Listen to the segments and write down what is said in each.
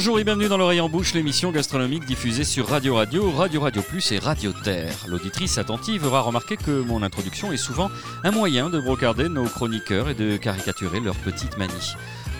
Bonjour et bienvenue dans l'oreille en bouche, l'émission gastronomique diffusée sur Radio Radio, Radio Radio Plus et Radio Terre. L'auditrice attentive aura remarqué que mon introduction est souvent un moyen de brocarder nos chroniqueurs et de caricaturer leurs petites manies.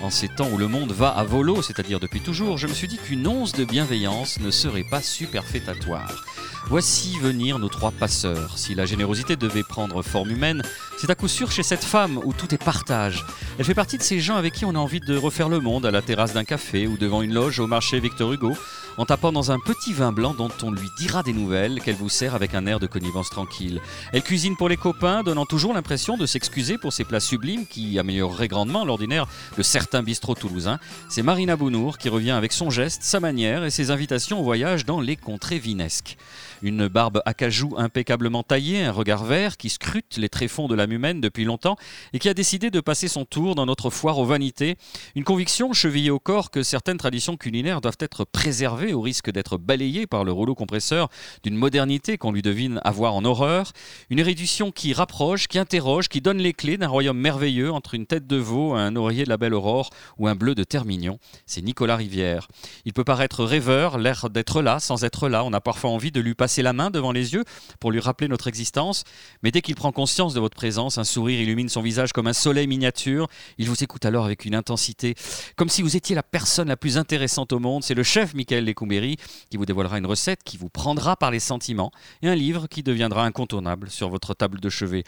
En ces temps où le monde va à volo, c'est-à-dire depuis toujours, je me suis dit qu'une once de bienveillance ne serait pas superfétatoire. Voici venir nos trois passeurs. Si la générosité devait prendre forme humaine, c'est à coup sûr chez cette femme où tout est partage. Elle fait partie de ces gens avec qui on a envie de refaire le monde à la terrasse d'un café ou devant une loge au marché Victor Hugo, en tapant dans un petit vin blanc dont on lui dira des nouvelles qu'elle vous sert avec un air de connivence tranquille. Elle cuisine pour les copains, donnant toujours l'impression de s'excuser pour ses plats sublimes qui amélioreraient grandement l'ordinaire de certains bistrots toulousains. C'est Marina Bounour qui revient avec son geste, sa manière et ses invitations au voyage dans les contrées vinesques. Une barbe acajou impeccablement taillée, un regard vert qui scrute les tréfonds de l'âme humaine depuis longtemps et qui a décidé de passer son tour dans notre foire aux vanités. Une conviction chevillée au corps que certaines traditions culinaires doivent être préservées au risque d'être balayées par le rouleau compresseur d'une modernité qu'on lui devine avoir en horreur. Une érudition qui rapproche, qui interroge, qui donne les clés d'un royaume merveilleux entre une tête de veau, un oreiller de la belle aurore ou un bleu de Termignon. C'est Nicolas Rivière. Il peut paraître rêveur, l'air d'être là sans être là. On a parfois envie de lui passer la main devant les yeux pour lui rappeler notre existence, mais dès qu'il prend conscience de votre présence, un sourire illumine son visage comme un soleil miniature. Il vous écoute alors avec une intensité, comme si vous étiez la personne la plus intéressante au monde. C'est le chef Michael Lecumberi qui vous dévoilera une recette qui vous prendra par les sentiments et un livre qui deviendra incontournable sur votre table de chevet.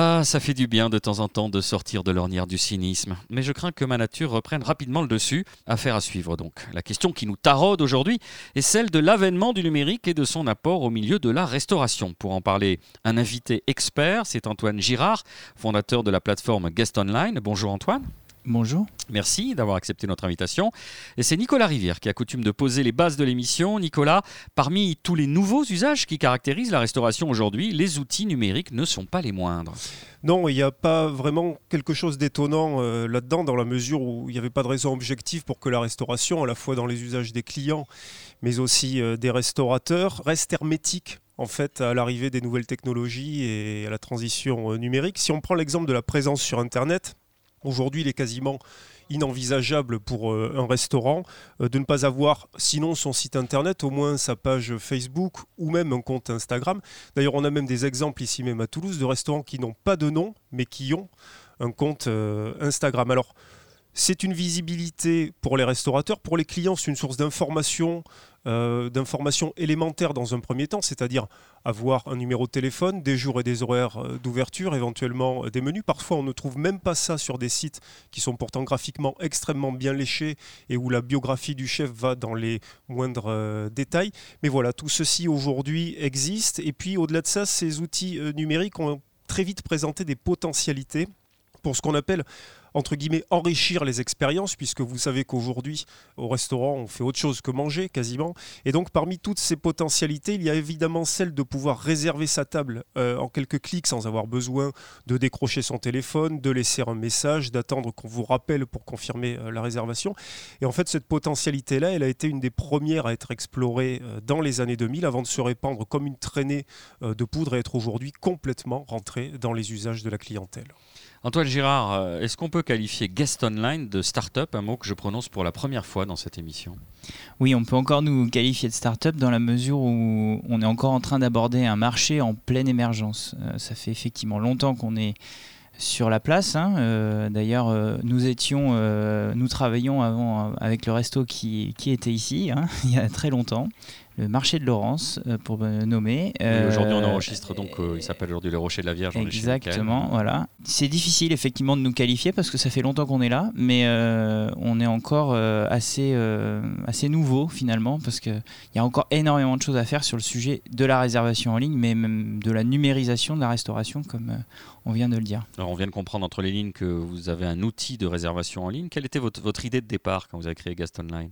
Ah, ça fait du bien de temps en temps de sortir de l'ornière du cynisme. Mais je crains que ma nature reprenne rapidement le dessus. Affaire à suivre donc. La question qui nous taraude aujourd'hui est celle de l'avènement du numérique et de son apport au milieu de la restauration. Pour en parler, un invité expert, c'est Antoine Girard, fondateur de la plateforme Guest Online. Bonjour Antoine. Bonjour. Merci d'avoir accepté notre invitation. Et c'est Nicolas Rivière qui a coutume de poser les bases de l'émission. Nicolas, parmi tous les nouveaux usages qui caractérisent la restauration aujourd'hui, les outils numériques ne sont pas les moindres. Non, il n'y a pas vraiment quelque chose d'étonnant euh, là-dedans, dans la mesure où il n'y avait pas de raison objective pour que la restauration, à la fois dans les usages des clients, mais aussi euh, des restaurateurs, reste hermétique en fait à l'arrivée des nouvelles technologies et à la transition euh, numérique. Si on prend l'exemple de la présence sur Internet, Aujourd'hui, il est quasiment inenvisageable pour euh, un restaurant euh, de ne pas avoir, sinon son site internet, au moins sa page Facebook ou même un compte Instagram. D'ailleurs, on a même des exemples ici même à Toulouse de restaurants qui n'ont pas de nom, mais qui ont un compte euh, Instagram. Alors, c'est une visibilité pour les restaurateurs, pour les clients, c'est une source d'information, euh, d'informations élémentaires dans un premier temps, c'est-à-dire avoir un numéro de téléphone, des jours et des horaires euh, d'ouverture, éventuellement euh, des menus. Parfois, on ne trouve même pas ça sur des sites qui sont pourtant graphiquement extrêmement bien léchés et où la biographie du chef va dans les moindres détails. Mais voilà, tout ceci aujourd'hui existe. Et puis, au-delà de ça, ces outils numériques ont très vite présenté des potentialités pour ce qu'on appelle entre guillemets, enrichir les expériences, puisque vous savez qu'aujourd'hui, au restaurant, on fait autre chose que manger quasiment. Et donc, parmi toutes ces potentialités, il y a évidemment celle de pouvoir réserver sa table euh, en quelques clics sans avoir besoin de décrocher son téléphone, de laisser un message, d'attendre qu'on vous rappelle pour confirmer euh, la réservation. Et en fait, cette potentialité-là, elle a été une des premières à être explorée euh, dans les années 2000 avant de se répandre comme une traînée de poudre et être aujourd'hui complètement rentrée dans les usages de la clientèle. Antoine Girard, euh, est-ce qu'on peut qualifier Guest Online de start-up, un mot que je prononce pour la première fois dans cette émission? Oui, on peut encore nous qualifier de start-up dans la mesure où on est encore en train d'aborder un marché en pleine émergence. Euh, ça fait effectivement longtemps qu'on est sur la place. Hein. Euh, d'ailleurs, nous étions, nous travaillions avant avec le resto qui, était ici, hein, il y a très longtemps le marché de Laurence, euh, pour nommer. aujourd'hui, on euh, enregistre, donc euh, il s'appelle aujourd'hui le Rocher de la Vierge. Exactement, voilà. C'est difficile, effectivement, de nous qualifier parce que ça fait longtemps qu'on est là, mais on est encore assez, assez nouveau, finalement, parce qu'il y a encore énormément de choses à faire sur le sujet de la réservation en ligne, mais même de la numérisation de la restauration, comme on vient de le dire. Alors, on vient de comprendre entre les lignes que vous avez un outil de réservation en ligne. Quelle était votre, votre idée de départ quand vous avez créé Gaston Online?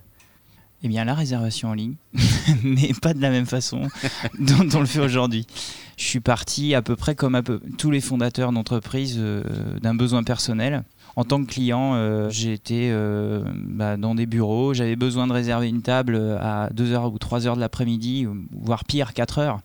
Eh bien, la réservation en ligne, mais pas de la même façon dont on le fait aujourd'hui. Je suis parti à peu près comme à peu, tous les fondateurs d'entreprises euh, d'un besoin personnel. En tant que client, euh, j'étais euh, bah, dans des bureaux, j'avais besoin de réserver une table à 2h ou 3h de l'après-midi, voire pire, 4h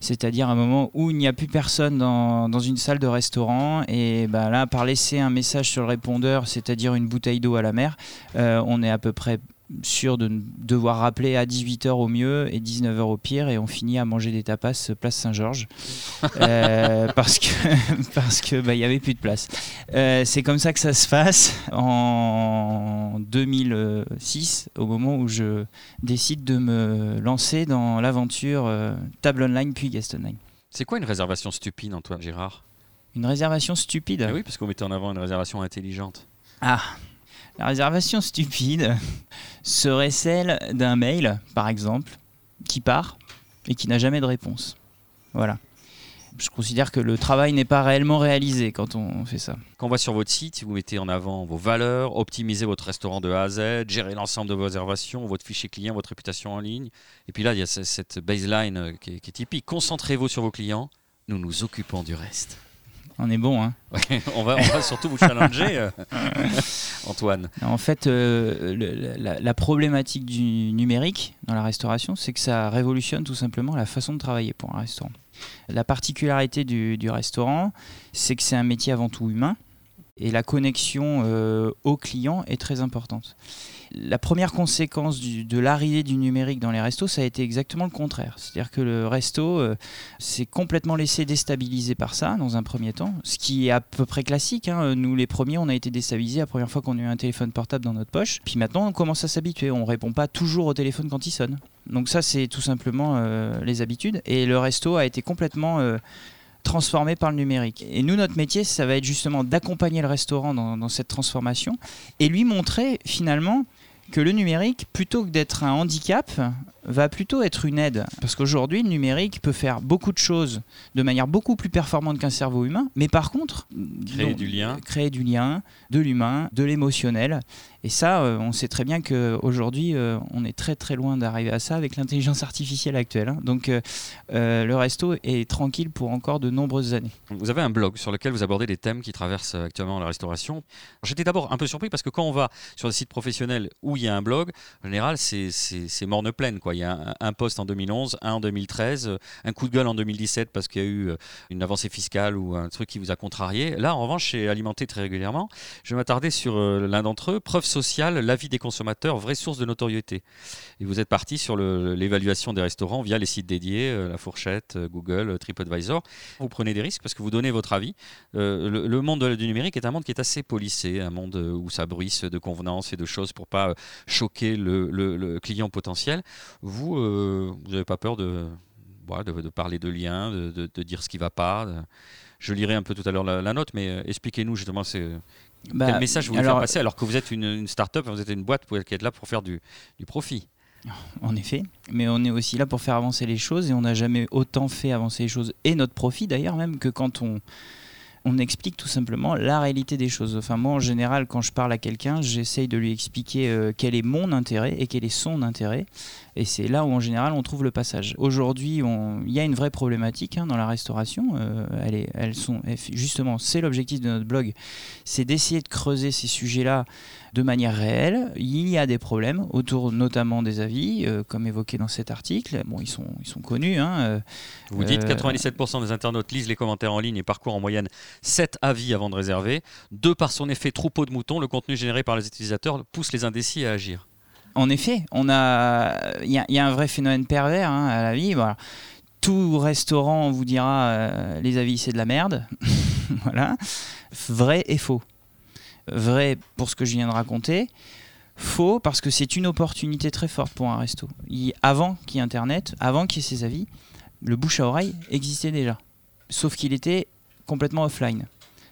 c'est-à-dire un moment où il n'y a plus personne dans, dans, une salle de restaurant. Et bah, là, par laisser un message sur le répondeur, c'est-à-dire une bouteille d'eau à la mer, on est à peu près sûr de devoir rappeler à 18h au mieux et 19h au pire et on finit à manger des tapas place Saint-Georges euh, parce que parce que bah, y avait plus de place. Euh, c'est comme ça que ça se passe en 2006 au moment où je décide de me lancer dans l'aventure euh, table online puis guest online. C'est quoi une réservation stupide Antoine Girard Une réservation stupide? Ah Oui, parce qu'on mettait en avant une réservation intelligente. Ah, la réservation stupide serait celle d'un mail, par exemple, qui part et qui n'a jamais de réponse. Voilà. Je considère que le travail n'est pas réellement réalisé quand on fait ça. Quand on va sur votre site, vous mettez en avant vos valeurs, optimisez votre restaurant de A à Z, gérez l'ensemble de vos réservations, votre fichier client, votre réputation en ligne. Et puis là, il y a cette baseline qui est, typique. Concentrez-vous sur vos clients, nous nous occupons du reste. On est bon, hein on, va, on va surtout vous challenger, euh, Antoine. En fait, euh, la, problématique du numérique dans la restauration, c'est que ça révolutionne tout simplement la façon de travailler pour un restaurant. La particularité du, du restaurant, c'est que c'est un métier avant tout humain et la connexion euh, au client est très importante la première conséquence de l'arrivée du numérique dans les restos, ça a été exactement le contraire. C'est-à-dire que le resto euh, s'est complètement laissé déstabiliser par ça dans un premier temps, ce qui est à peu près classique. Hein. Nous, les premiers, on a été déstabilisés la première fois qu'on a eu un téléphone portable dans notre poche. Puis maintenant, on commence à s'habituer. On répond pas toujours au téléphone quand il sonne. Donc ça, c'est tout simplement euh, les habitudes. Et le resto a été complètement euh, transformé par le numérique. Et nous, notre métier, ça va être justement d'accompagner le restaurant dans, dans, cette transformation et lui montrer finalement que le numérique, plutôt que d'être un handicap, va plutôt être une aide. Parce qu'aujourd'hui, le numérique peut faire beaucoup de choses de manière beaucoup plus performante qu'un cerveau humain, mais par contre, créer du lien, créer du lien, de l'humain, de l'émotionnel. Et ça, euh, on sait très bien qu'aujourd'hui, euh, on est très très loin d'arriver à ça avec l'intelligence artificielle actuelle. Hein. Donc euh, le resto est tranquille pour encore de nombreuses années. Vous avez un blog sur lequel vous abordez des thèmes qui traversent actuellement la restauration. J'étais d'abord un peu surpris parce que quand on va sur des sites professionnels où il y a un blog, en général, c'est morne pleine. Quoi. Il y a un, poste en 2011, un en 2013, un coup de gueule en 2017 parce qu'il y a eu une avancée fiscale ou un truc qui vous a contrarié. Là, en revanche, c'est alimenté très régulièrement. Je vais m'attarder sur l'un d'entre eux, preuve social, l'avis des consommateurs, vraie source de notoriété. Et vous êtes parti sur l'évaluation des restaurants via les sites dédiés, euh, La Fourchette, euh, Google, euh, TripAdvisor. Vous prenez des risques parce que vous donnez votre avis. le, monde du numérique est un monde qui est assez polissé, un monde où ça bruisse de convenances et de choses pour pas choquer le, client potentiel. Vous, vous n'avez pas peur de, de, parler de liens, de, dire ce qui ne va pas. Je lirai un peu tout à l'heure la, note, mais expliquez-nous justement bah, Quel message vous voulez faire passer alors que vous êtes une, start-up, vous êtes une boîte qui est là pour faire du, du profit en effet, mais on est aussi là pour faire avancer les choses et on n'a jamais autant fait avancer les choses et notre profit d'ailleurs même que quand on, on explique tout simplement la réalité des choses. Enfin, moi, en général, quand je parle à quelqu'un, j'essaye de lui expliquer euh, quel est mon intérêt et quel est son intérêt. Et c'est là où, en général, on trouve le passage. Aujourd'hui, il y a une vraie problématique hein, dans la restauration. Euh, elle est, elles sont, justement, c'est l'objectif de notre blog, c'est d'essayer de creuser ces sujets-là de manière réelle. Il y a des problèmes autour notamment des avis, euh, comme évoqué dans cet article. Bon, ils sont, ils sont connus. Hein, Vous dites 97% des internautes lisent les commentaires en ligne et parcourent en moyenne 7 avis avant de réserver. Deux, par son effet troupeau de moutons, le contenu généré par les utilisateurs pousse les indécis à agir. En effet, on a, il y, a un vrai phénomène pervers hein, à la vie. Voilà. Tout restaurant vous dira euh, les avis c'est de la merde. voilà. Vrai et faux. Vrai pour ce que je viens de raconter. Faux parce que c'est une opportunité très forte pour un resto. avant qu'il y ait Internet, avant qu'il y ait ces avis, le bouche à oreille existait déjà. Sauf qu'il était complètement offline.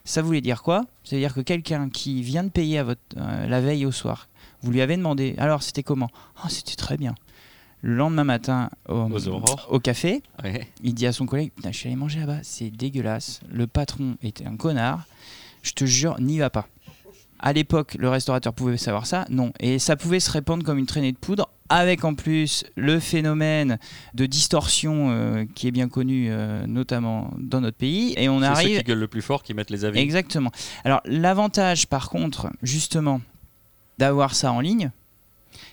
Ça voulait dire quoi? Ça veut dire que quelqu'un qui vient de payer à votre, euh, la veille au soir, vous lui avez demandé, alors c'était comment? Oh, C'était très bien. Le lendemain matin, au, café, il dit à son collègue Je suis allé manger là-bas, c'est dégueulasse. Le patron était un connard. Je te jure, n'y va pas. À l'époque, le restaurateur pouvait savoir ça Non. Et ça pouvait se répandre comme une traînée de poudre avec en plus le phénomène de distorsion euh, qui est bien connu euh, notamment dans notre pays et on arrive ceux qui gueulent le plus fort qui mettent les avis. Exactement. Alors l'avantage par contre justement d'avoir ça en ligne,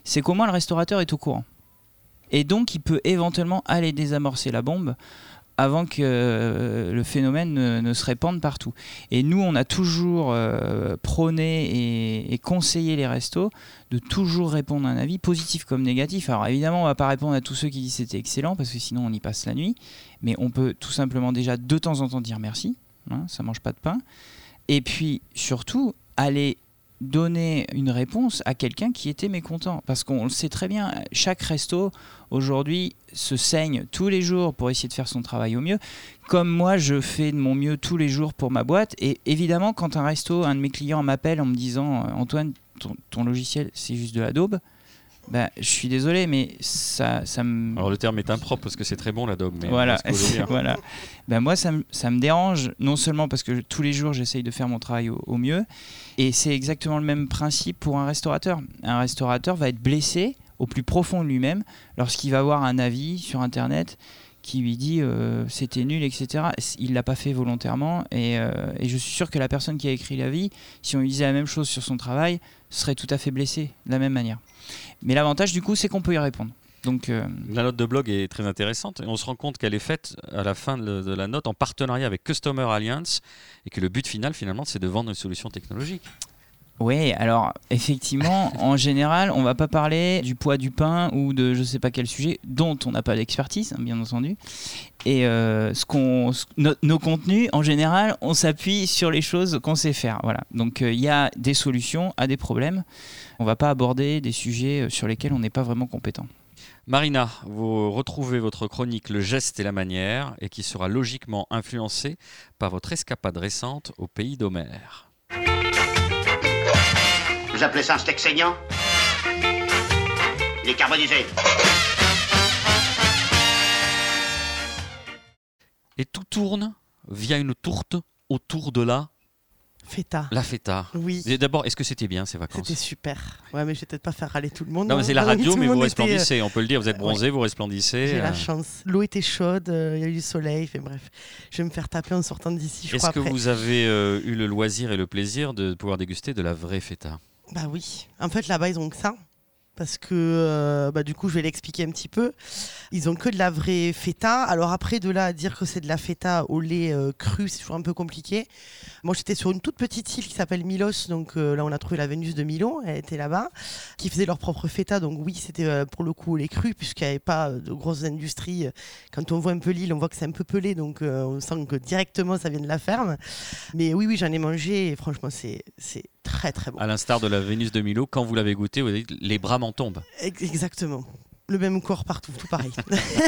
c'est qu'au moins le restaurateur est au courant. Et donc il peut éventuellement aller désamorcer la bombe avant que euh, le phénomène ne, se répande partout. Et nous, on a toujours euh, prôné et, conseillé les restos de toujours répondre à un avis, positif comme négatif. Alors évidemment, on va pas répondre à tous ceux qui disent c'était excellent, parce que sinon on y passe la nuit. Mais on peut tout simplement déjà de temps en temps dire merci, hein, ça mange pas de pain. Et puis surtout, aller donner une réponse à quelqu'un qui était mécontent. Parce qu'on le sait très bien, chaque resto aujourd'hui se saigne tous les jours pour essayer de faire son travail au mieux. Comme moi, je fais de mon mieux tous les jours pour ma boîte. Et évidemment, quand un resto, un de mes clients m'appelle en me disant Antoine, ton, logiciel, c'est juste de la daube. Ben, je suis désolé, mais ça, ça me. Alors le terme est impropre parce que c'est très bon la. Mais voilà, voilà. Ben, moi, ça, ça, me dérange, non seulement parce que tous les jours, j'essaye de faire mon travail au, mieux, et c'est exactement le même principe pour un restaurateur. Un restaurateur va être blessé au plus profond de lui-même lorsqu'il va avoir un avis sur Internet qui lui dit euh, c'était nul, etc. Il l'a pas fait volontairement et, euh, et, je suis sûr que la personne qui a écrit l'avis, si on lui disait la même chose sur son travail, serait tout à fait blessé de la même manière. Mais l'avantage du coup, c'est qu'on peut y répondre. Donc, euh, La note de blog est très intéressante et on se rend compte qu'elle est faite à la fin de, la note en partenariat avec Customer Alliance et que le but final finalement c'est de vendre une solution technologique. Oui, alors effectivement, en général, on va pas parler du poids du pain ou de je sais pas quel sujet dont on n'a pas d'expertise, hein, bien entendu. Et euh, ce qu'on, nos contenus, en général, on s'appuie sur les choses qu'on sait faire. Voilà. Donc euh, il y a des solutions à des problèmes. On va pas aborder des sujets euh, sur lesquels on n'est pas vraiment compétent. Marina, vous retrouvez votre chronique Le geste et la manière et qui sera logiquement influencée par votre escapade récente au pays d'Homère. Vous appelez ça un steak saignant Il est carbonisé. Et tout tourne via une tourte autour de la Feta. La feta. Oui. D'abord, est-ce que c'était bien ces vacances C'était super. Ouais, mais je vais peut-être pas faire râler tout le monde. Non, mais c'est la radio, mais vous resplendissez, on peut le dire. Vous êtes bronzé, vous resplendissez. J'ai la euh. chance. L'eau était chaude, euh, il y a eu du soleil. Fait, bref, je vais me faire taper en sortant d'ici. Est-ce que vous avez euh, eu le loisir et le plaisir de pouvoir déguster de la vraie feta? Bah oui. En fait, là-bas, ils ont que ça parce que euh, bah, du coup je vais l'expliquer un petit peu. Ils ont que de la vraie feta. Alors après de là à dire que c'est de la feta au lait euh, cru, c'est toujours un peu compliqué. Moi j'étais sur une toute petite île qui s'appelle Milos, donc euh, là on a trouvé la Vénus de Milo, elle était là-bas, qui faisait leur propre feta. Donc oui c'était pour le coup au lait cru puisqu'il n'y avait pas de grosses industries. Quand on voit un peu l'île, on voit que c'est un peu pelé, donc on sent que directement ça vient de la ferme. Mais oui oui j'en ai mangé et franchement c'est très très bon. À l'instar de la Vénus de Milo, quand vous l'avez goûté, vous avez dit les bras tombe. Exactement le même corps partout, tout pareil.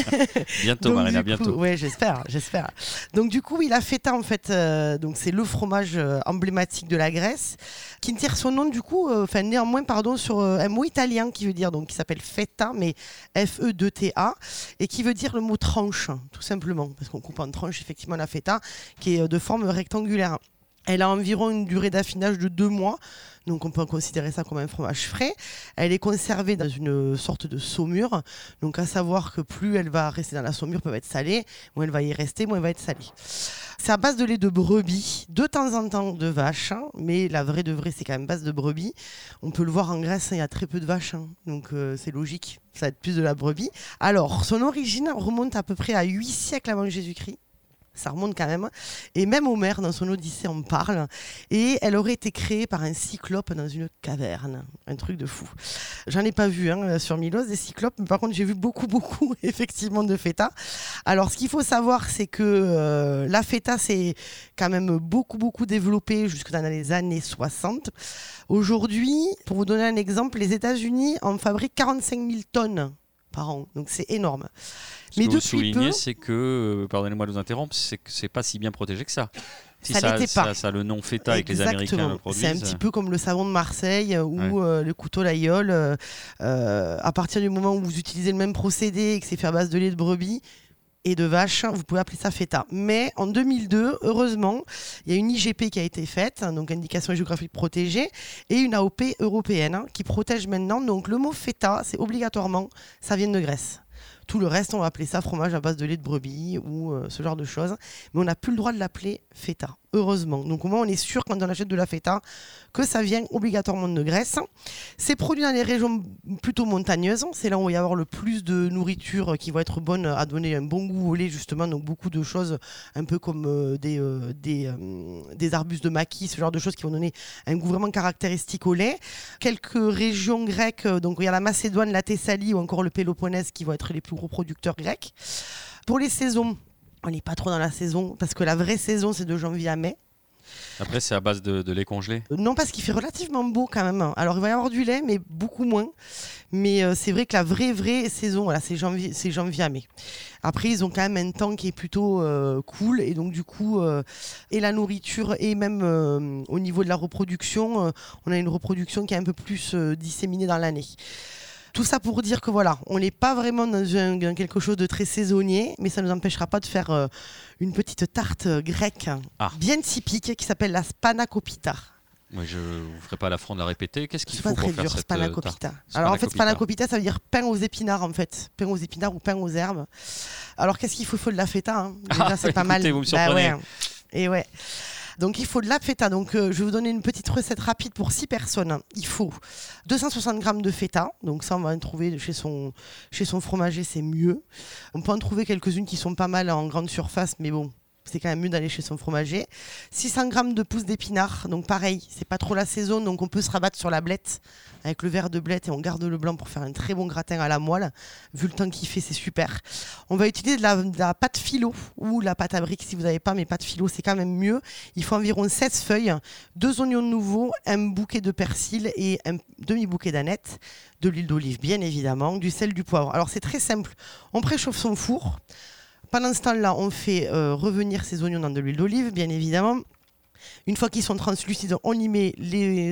bientôt, Marina, bientôt. Oui, j'espère, j'espère. Donc du coup, il a feta en fait. Euh, donc c'est le fromage euh, emblématique de la Grèce, qui tire son nom du coup, euh, enfin néanmoins pardon, sur un mot italien qui veut dire donc qui s'appelle feta, mais F-E-2-T-A, et qui veut dire le mot tranche, tout simplement, parce qu'on coupe en tranche effectivement la feta, qui est de forme rectangulaire. Elle a environ une durée d'affinage de deux mois, donc on peut considérer ça comme un fromage frais. Elle est conservée dans une sorte de saumure, donc à savoir que plus elle va rester dans la saumure, peut être salée, moins elle va y rester, moins elle va être salée. C'est à base de lait de brebis, de temps en temps de vache, hein, mais la vraie de vraie c'est quand même base de brebis. On peut le voir en Grèce, hein, il y a très peu de vaches, hein, donc euh, c'est logique, ça va être plus de la brebis. Alors, son origine remonte à peu près à 8 siècles avant Jésus-Christ ça remonte quand même. Et même Homère, dans son Odyssée, en parle. Et elle aurait été créée par un cyclope dans une caverne. Un truc de fou. J'en ai pas vu hein, sur Milos des cyclopes, mais par contre, j'ai vu beaucoup, beaucoup, effectivement, de feta. Alors, ce qu'il faut savoir, c'est que euh, la feta, c'est quand même beaucoup, beaucoup développé jusque dans les années 60. Aujourd'hui, pour vous donner un exemple, les États-Unis en fabriquent 45 000 tonnes par an. Donc, c'est énorme. Ce Mais que vous soulignez, c'est que, euh, pardonnez-moi de vous interrompre, c'est que c'est pas si bien protégé que ça. Si ça, n'était pas. Ça, a le nom feta et que les Américains le produisent. C'est un petit peu comme le savon de Marseille ou euh, le couteau l'aïeul. Euh, à partir du moment où vous utilisez le même procédé et que c'est fait à base de lait de brebis, et de vache, vous pouvez appeler ça feta. Mais en 2002, heureusement, il y a une IGP qui a été faite, donc indication géographique protégée, et une AOP européenne hein, qui protège maintenant. Donc le mot feta, c'est obligatoirement, ça vient de Grèce Tout le reste, on va appeler ça fromage à base de lait de brebis ou euh, ce genre de choses. Mais on n'a plus le droit de l'appeler feta, heureusement. Donc au moins, on est sûr quand on achète de la feta que ça vient obligatoirement de Grèce. C'est produit dans les régions plutôt montagneuses. C'est là où il va y avoir le plus de nourriture qui va être bonne à donner un bon goût au lait, justement. Donc beaucoup de choses, un peu comme euh, des, euh, des, des arbustes de maquis, ce genre de choses qui vont donner un goût vraiment caractéristique au lait. Quelques régions grecques, donc il y a la Macédoine, la Thessalie ou encore le Péloponnèse qui vont être les plus gros producteurs grecs. Pour les saisons, on n'est pas trop dans la saison parce que la vraie saison c'est de janvier à mai. Après, c'est à base de, de lait congelé. Euh, Non, parce qu'il fait relativement beau quand même. Alors, il va y avoir du lait, mais beaucoup moins. Mais euh, c'est vrai que la vraie, vraie saison, voilà, c'est janvier, c'est janvier à mai. Après, ils ont quand même un temps qui est plutôt euh, cool. Et donc, du coup, euh, et la nourriture, et même au niveau de la reproduction, on a une reproduction qui est un peu plus disséminée dans l'année. Tout ça pour dire que voilà, on n'est pas vraiment dans, un- dans quelque chose de très saisonnier, mais ça ne nous empêchera pas de faire euh, une petite tarte euh, grecque Ah. bien typique qui s'appelle la spanakopita. Moi, je vous ferai pas l'affront de la répéter. Qu'est-ce qu'il faut pas pour très faire dur, cette euh, tarte spanakopita. Alors en fait, Spanakopita. ça veut dire pain aux épinards en fait. Pain aux épinards ou pain aux herbes. Alors qu'est-ce qu'il faut? Il faut de la feta. hein. Déjà, Ah, c'est pas écoutez, mal. vous me Bah surprenez. ouais. Et ouais. Donc il faut de la feta. Donc euh, je vais vous donner une petite recette rapide pour 6 personnes. Il faut 260 grammes de feta. Donc ça on va en trouver chez son, chez son fromager, c'est mieux. On peut en trouver quelques-unes qui sont pas mal en grande surface, mais bon. C'est quand même mieux d'aller chez son fromager. 600 grammes de pousses d'épinards. Donc pareil, c'est pas trop la saison, donc on peut se rabattre sur la blette avec le verre de blette et on garde le blanc pour faire un très bon gratin à la moelle. Vu le temps qu'il fait, c'est super. On va utiliser de la, pâte philo ou la pâte à briques si vous n'avez pas, mais pâte philo c'est quand même mieux. Il faut environ 16 feuilles, deux oignons nouveaux, un bouquet de persil et un demi-bouquet d'aneth, de l'huile d'olive bien évidemment, du sel, du poivre. Alors c'est très simple. On préchauffe son four. Pendant ce temps-là, on fait euh, revenir ces oignons dans de l'huile d'olive, bien évidemment. Une fois qu'ils sont translucides, on y met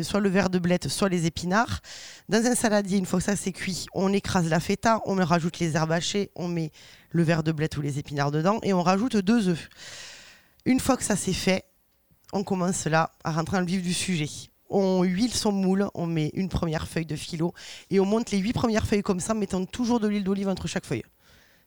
soit le verre de blette, soit les épinards. Dans un saladier, une fois que ça c'est cuit, on écrase la feta, on rajoute les herbes hachées, on met le verre de blette ou les épinards dedans et on rajoute deux œufs. Une fois que ça c'est fait, on commence là à rentrer dans le vif du sujet. On huile son moule, on met une première feuille de philo et on monte les huit premières feuilles comme ça, mettant toujours de l'huile d'olive entre chaque feuille.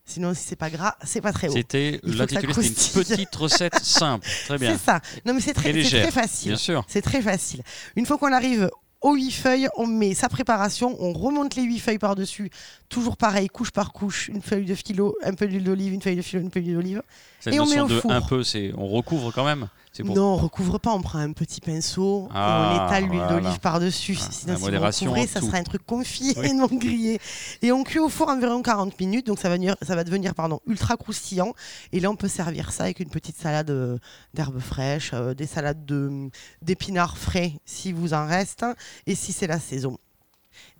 Sinon, si c'est pas gras, c'est pas très haut. C'était l'intitulé, c'était une petite recette simple. Très bien. C'est ça. Non, mais c'est très, très facile. Bien sûr. C'est très facile. Une fois qu'on arrive aux huit feuilles, on met sa préparation, on remonte les huit feuilles par-dessus. Toujours pareil, couche par couche, une feuille de philo, un peu d'huile d'olive, une feuille de philo, une feuille d'olive. Cette Et on met au de four. un peu, c'est on recouvre quand même. Pour Non, on recouvre pas, on prend un petit pinceau et Ah, on étale l'huile voilà. d'olive par-dessus. Ah, Sinon, si vous recouvrez, ça sera un truc confit Oui. et non grillé. Et on cuit au four environ 40 minutes, donc ça va, devenir, ça va devenir pardon, ultra croustillant. Et là, on peut servir ça avec une petite salade euh, d'herbes fraîches, euh, des salades de- d'épinards frais si vous en reste, et si c'est la saison.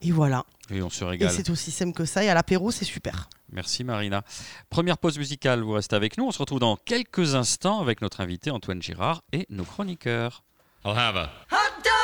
Et voilà. et on se Et régale. c'est aussi simple que ça. Et à l'apéro, c'est super. Merci Marina. Première pause musicale, vous restez avec nous. On se retrouve dans quelques instants avec notre invité Antoine Girard et nos chroniqueurs. I'll have a Hot dog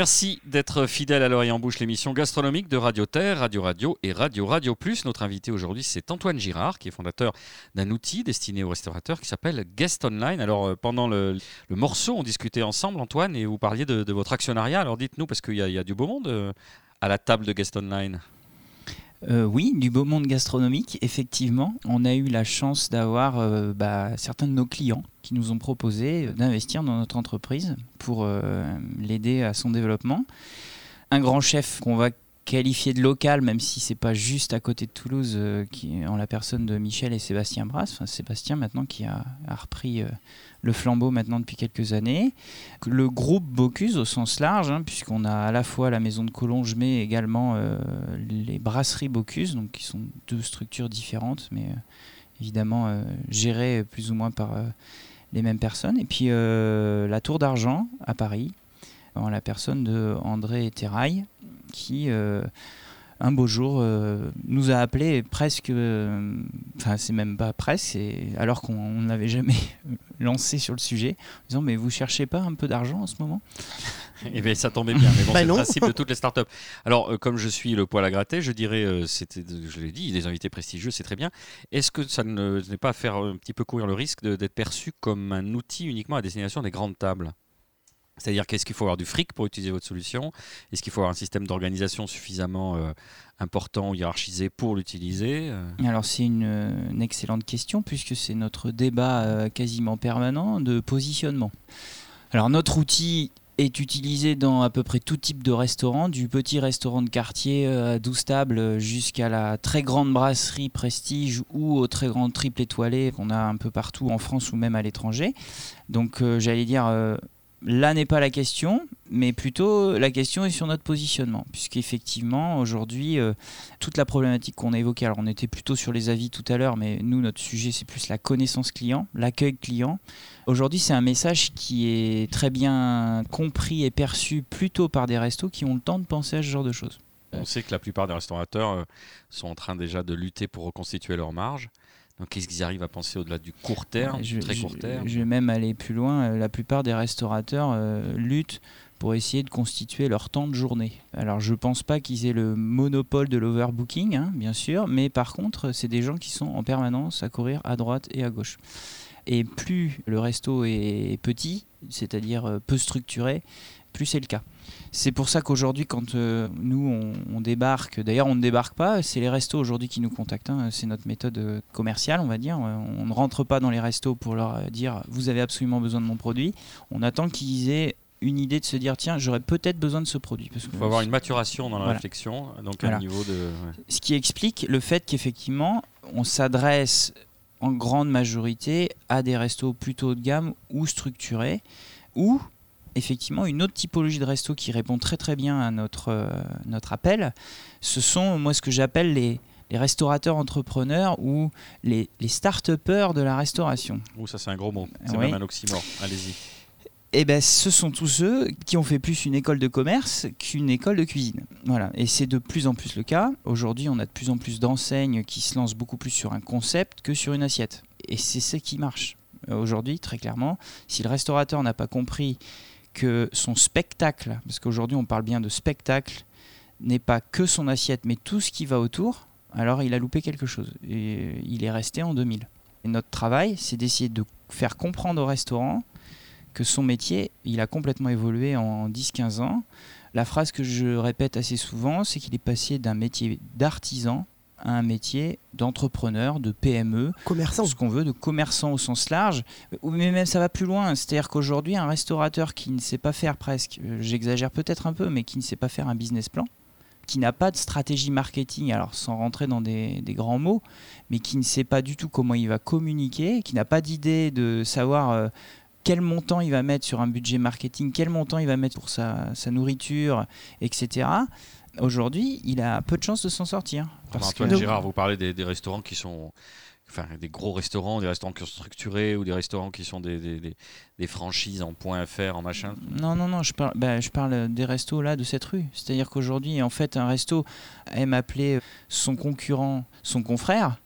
Merci d'être fidèle à l'oreille en bouche, l'émission gastronomique de Radio Terre, Radio Radio et Radio Radio Plus. Notre invité aujourd'hui, c'est Antoine Girard, qui est fondateur d'un outil destiné aux restaurateurs qui s'appelle Guest Online. Alors, euh, pendant le, morceau, on discutait ensemble, Antoine, et vous parliez de, votre actionnariat. Alors, dites-nous, parce qu'il y, a- il y a du beau monde euh, à la table de Guest Online. Euh, oui, du beau monde gastronomique, effectivement. On a eu la chance d'avoir euh, bah, certains de nos clients qui nous ont proposé d'investir dans notre entreprise pour euh, l'aider à son développement. Un grand chef qu'on va qualifier de local, même si c'est pas juste à côté de Toulouse, euh, en la personne de Michel et Sébastien Brasse. Sébastien maintenant qui a, repris euh, le flambeau maintenant depuis quelques années. Le groupe Bocuse au sens large, hein, puisqu'on a à la fois la maison de Collonges, mais également euh, les brasseries Bocuse, donc qui sont deux structures différentes, mais évidemment gérées plus ou moins par les mêmes personnes. Et puis la Tour d'Argent à Paris, en la personne de André Terrail, qui euh, un beau jour euh, nous a appelé presque, euh, enfin c'est même pas presque, alors qu'on n'avait jamais lancé sur le sujet, en disant mais vous cherchez pas un peu d'argent en ce moment? Eh bien, ça tombait bien, mais bon, Bah c'est le non. principe de toutes les startups. Alors, euh, comme je suis le poil à gratter, je dirais, euh, c'était, je l'ai dit, des invités prestigieux, c'est très bien. Est-ce que ça ne n'est pas à faire un petit peu courir le risque de- d'être perçu comme un outil uniquement à destination des grandes tables? C'est-à-dire qu'est-ce qu'il faut avoir du fric pour utiliser votre solution? Est-ce qu'il faut avoir un système d'organisation suffisamment euh, important ou hiérarchisé pour l'utiliser Euh, Alors c'est une, euh, une excellente question puisque c'est notre débat quasiment permanent de positionnement. Alors notre outil est utilisé dans à peu près tout type de restaurant, du petit restaurant de quartier à 12 tables jusqu'à la très grande brasserie prestige ou au très grand triple étoilé qu'on a un peu partout en France ou même à l'étranger. Donc j'allais dire, là n'est pas la question, mais plutôt la question est sur notre positionnement, puisqu'effectivement aujourd'hui, euh, toute la problématique qu'on a évoquée, alors on était plutôt sur les avis tout à l'heure, mais nous notre sujet c'est plus la connaissance client, l'accueil client. Aujourd'hui c'est un message qui est très bien compris et perçu plutôt par des restos qui ont le temps de penser à ce genre de choses. On sait que la plupart des restaurateurs euh, sont en train déjà de lutter pour reconstituer leur marge. Donc, qu'est-ce qu'ils arrivent à penser au-delà du court terme, Ouais, du très court terme je vais même aller plus loin. Euh, La plupart des restaurateurs euh, luttent pour essayer de constituer leur temps de journée. Alors je pense pas qu'ils aient le monopole de l'overbooking, hein, bien sûr, mais par contre, c'est des gens qui sont en permanence à courir à droite et à gauche. Et plus le resto est petit, c'est-à-dire euh, peu structuré, plus c'est le cas. C'est pour ça qu'aujourd'hui, quand euh, nous on, on débarque, d'ailleurs on ne débarque pas, c'est les restos aujourd'hui qui nous contactent. hein, c'est notre méthode euh, commerciale, on va dire. Euh, On ne rentre pas dans les restos pour leur dire vous avez absolument besoin de mon produit. On attend qu'ils aient une idée de se dire tiens j'aurais peut-être besoin de ce produit. Parce que Il faut avoir une maturation dans la Voilà. réflexion, donc Voilà. un niveau de... ouais. ce qui explique le fait qu'effectivement, on s'adresse en grande majorité à des restos plutôt haut de gamme ou structurés, ou effectivement une autre typologie de resto qui répond très très bien à notre, euh, notre appel, ce sont moi ce que j'appelle les, les restaurateurs entrepreneurs ou les, les start-upers de la restauration. Ouh, ça c'est un gros mot, c'est Oui. même un oxymore, allez-y. Eh ben, ce sont tous ceux qui ont fait plus une école de commerce qu'une école de cuisine. Voilà, et c'est de plus en plus le cas. Aujourd'hui, on a de plus en plus d'enseignes qui se lancent beaucoup plus sur un concept que sur une assiette. Et c'est ce qui marche. Euh, Aujourd'hui, très clairement, si le restaurateur n'a pas compris que son spectacle, parce qu'aujourd'hui on parle bien de spectacle, n'est pas que son assiette, mais tout ce qui va autour, alors il a loupé quelque chose. Et il est resté en 2000. Et notre travail, c'est d'essayer de faire comprendre au restaurant que son métier, il a complètement évolué en 10-15 ans. La phrase que je répète assez souvent, c'est qu'il est passé d'un métier d'artisan à un métier d'entrepreneur, de PME, Commerçant. ce qu'on veut, de commerçant au sens large. Ou- Mais même ça va plus loin. C'est-à-dire qu'aujourd'hui, un restaurateur qui ne sait pas faire presque, euh, j'exagère peut-être un peu, mais qui ne sait pas faire un business plan, qui n'a pas de stratégie marketing, alors sans rentrer dans des, des grands mots, mais qui ne sait pas du tout comment il va communiquer, qui n'a pas d'idée de savoir euh, quel montant il va mettre sur un budget marketing, quel montant il va mettre pour sa, sa nourriture, etc. Aujourd'hui, il a peu de chances de s'en sortir. Parce que Antoine Girard, vous parlez des, des restaurants qui sont. Enfin, des gros restaurants, des restaurants qui sont structurés ou des restaurants qui sont des, des- des- des franchises en point .fr, en machin. Non, non, non, je parle, bah, je parle des restos là de cette rue. C'est-à-dire qu'aujourd'hui, en fait, un resto aime appeler son concurrent son confrère,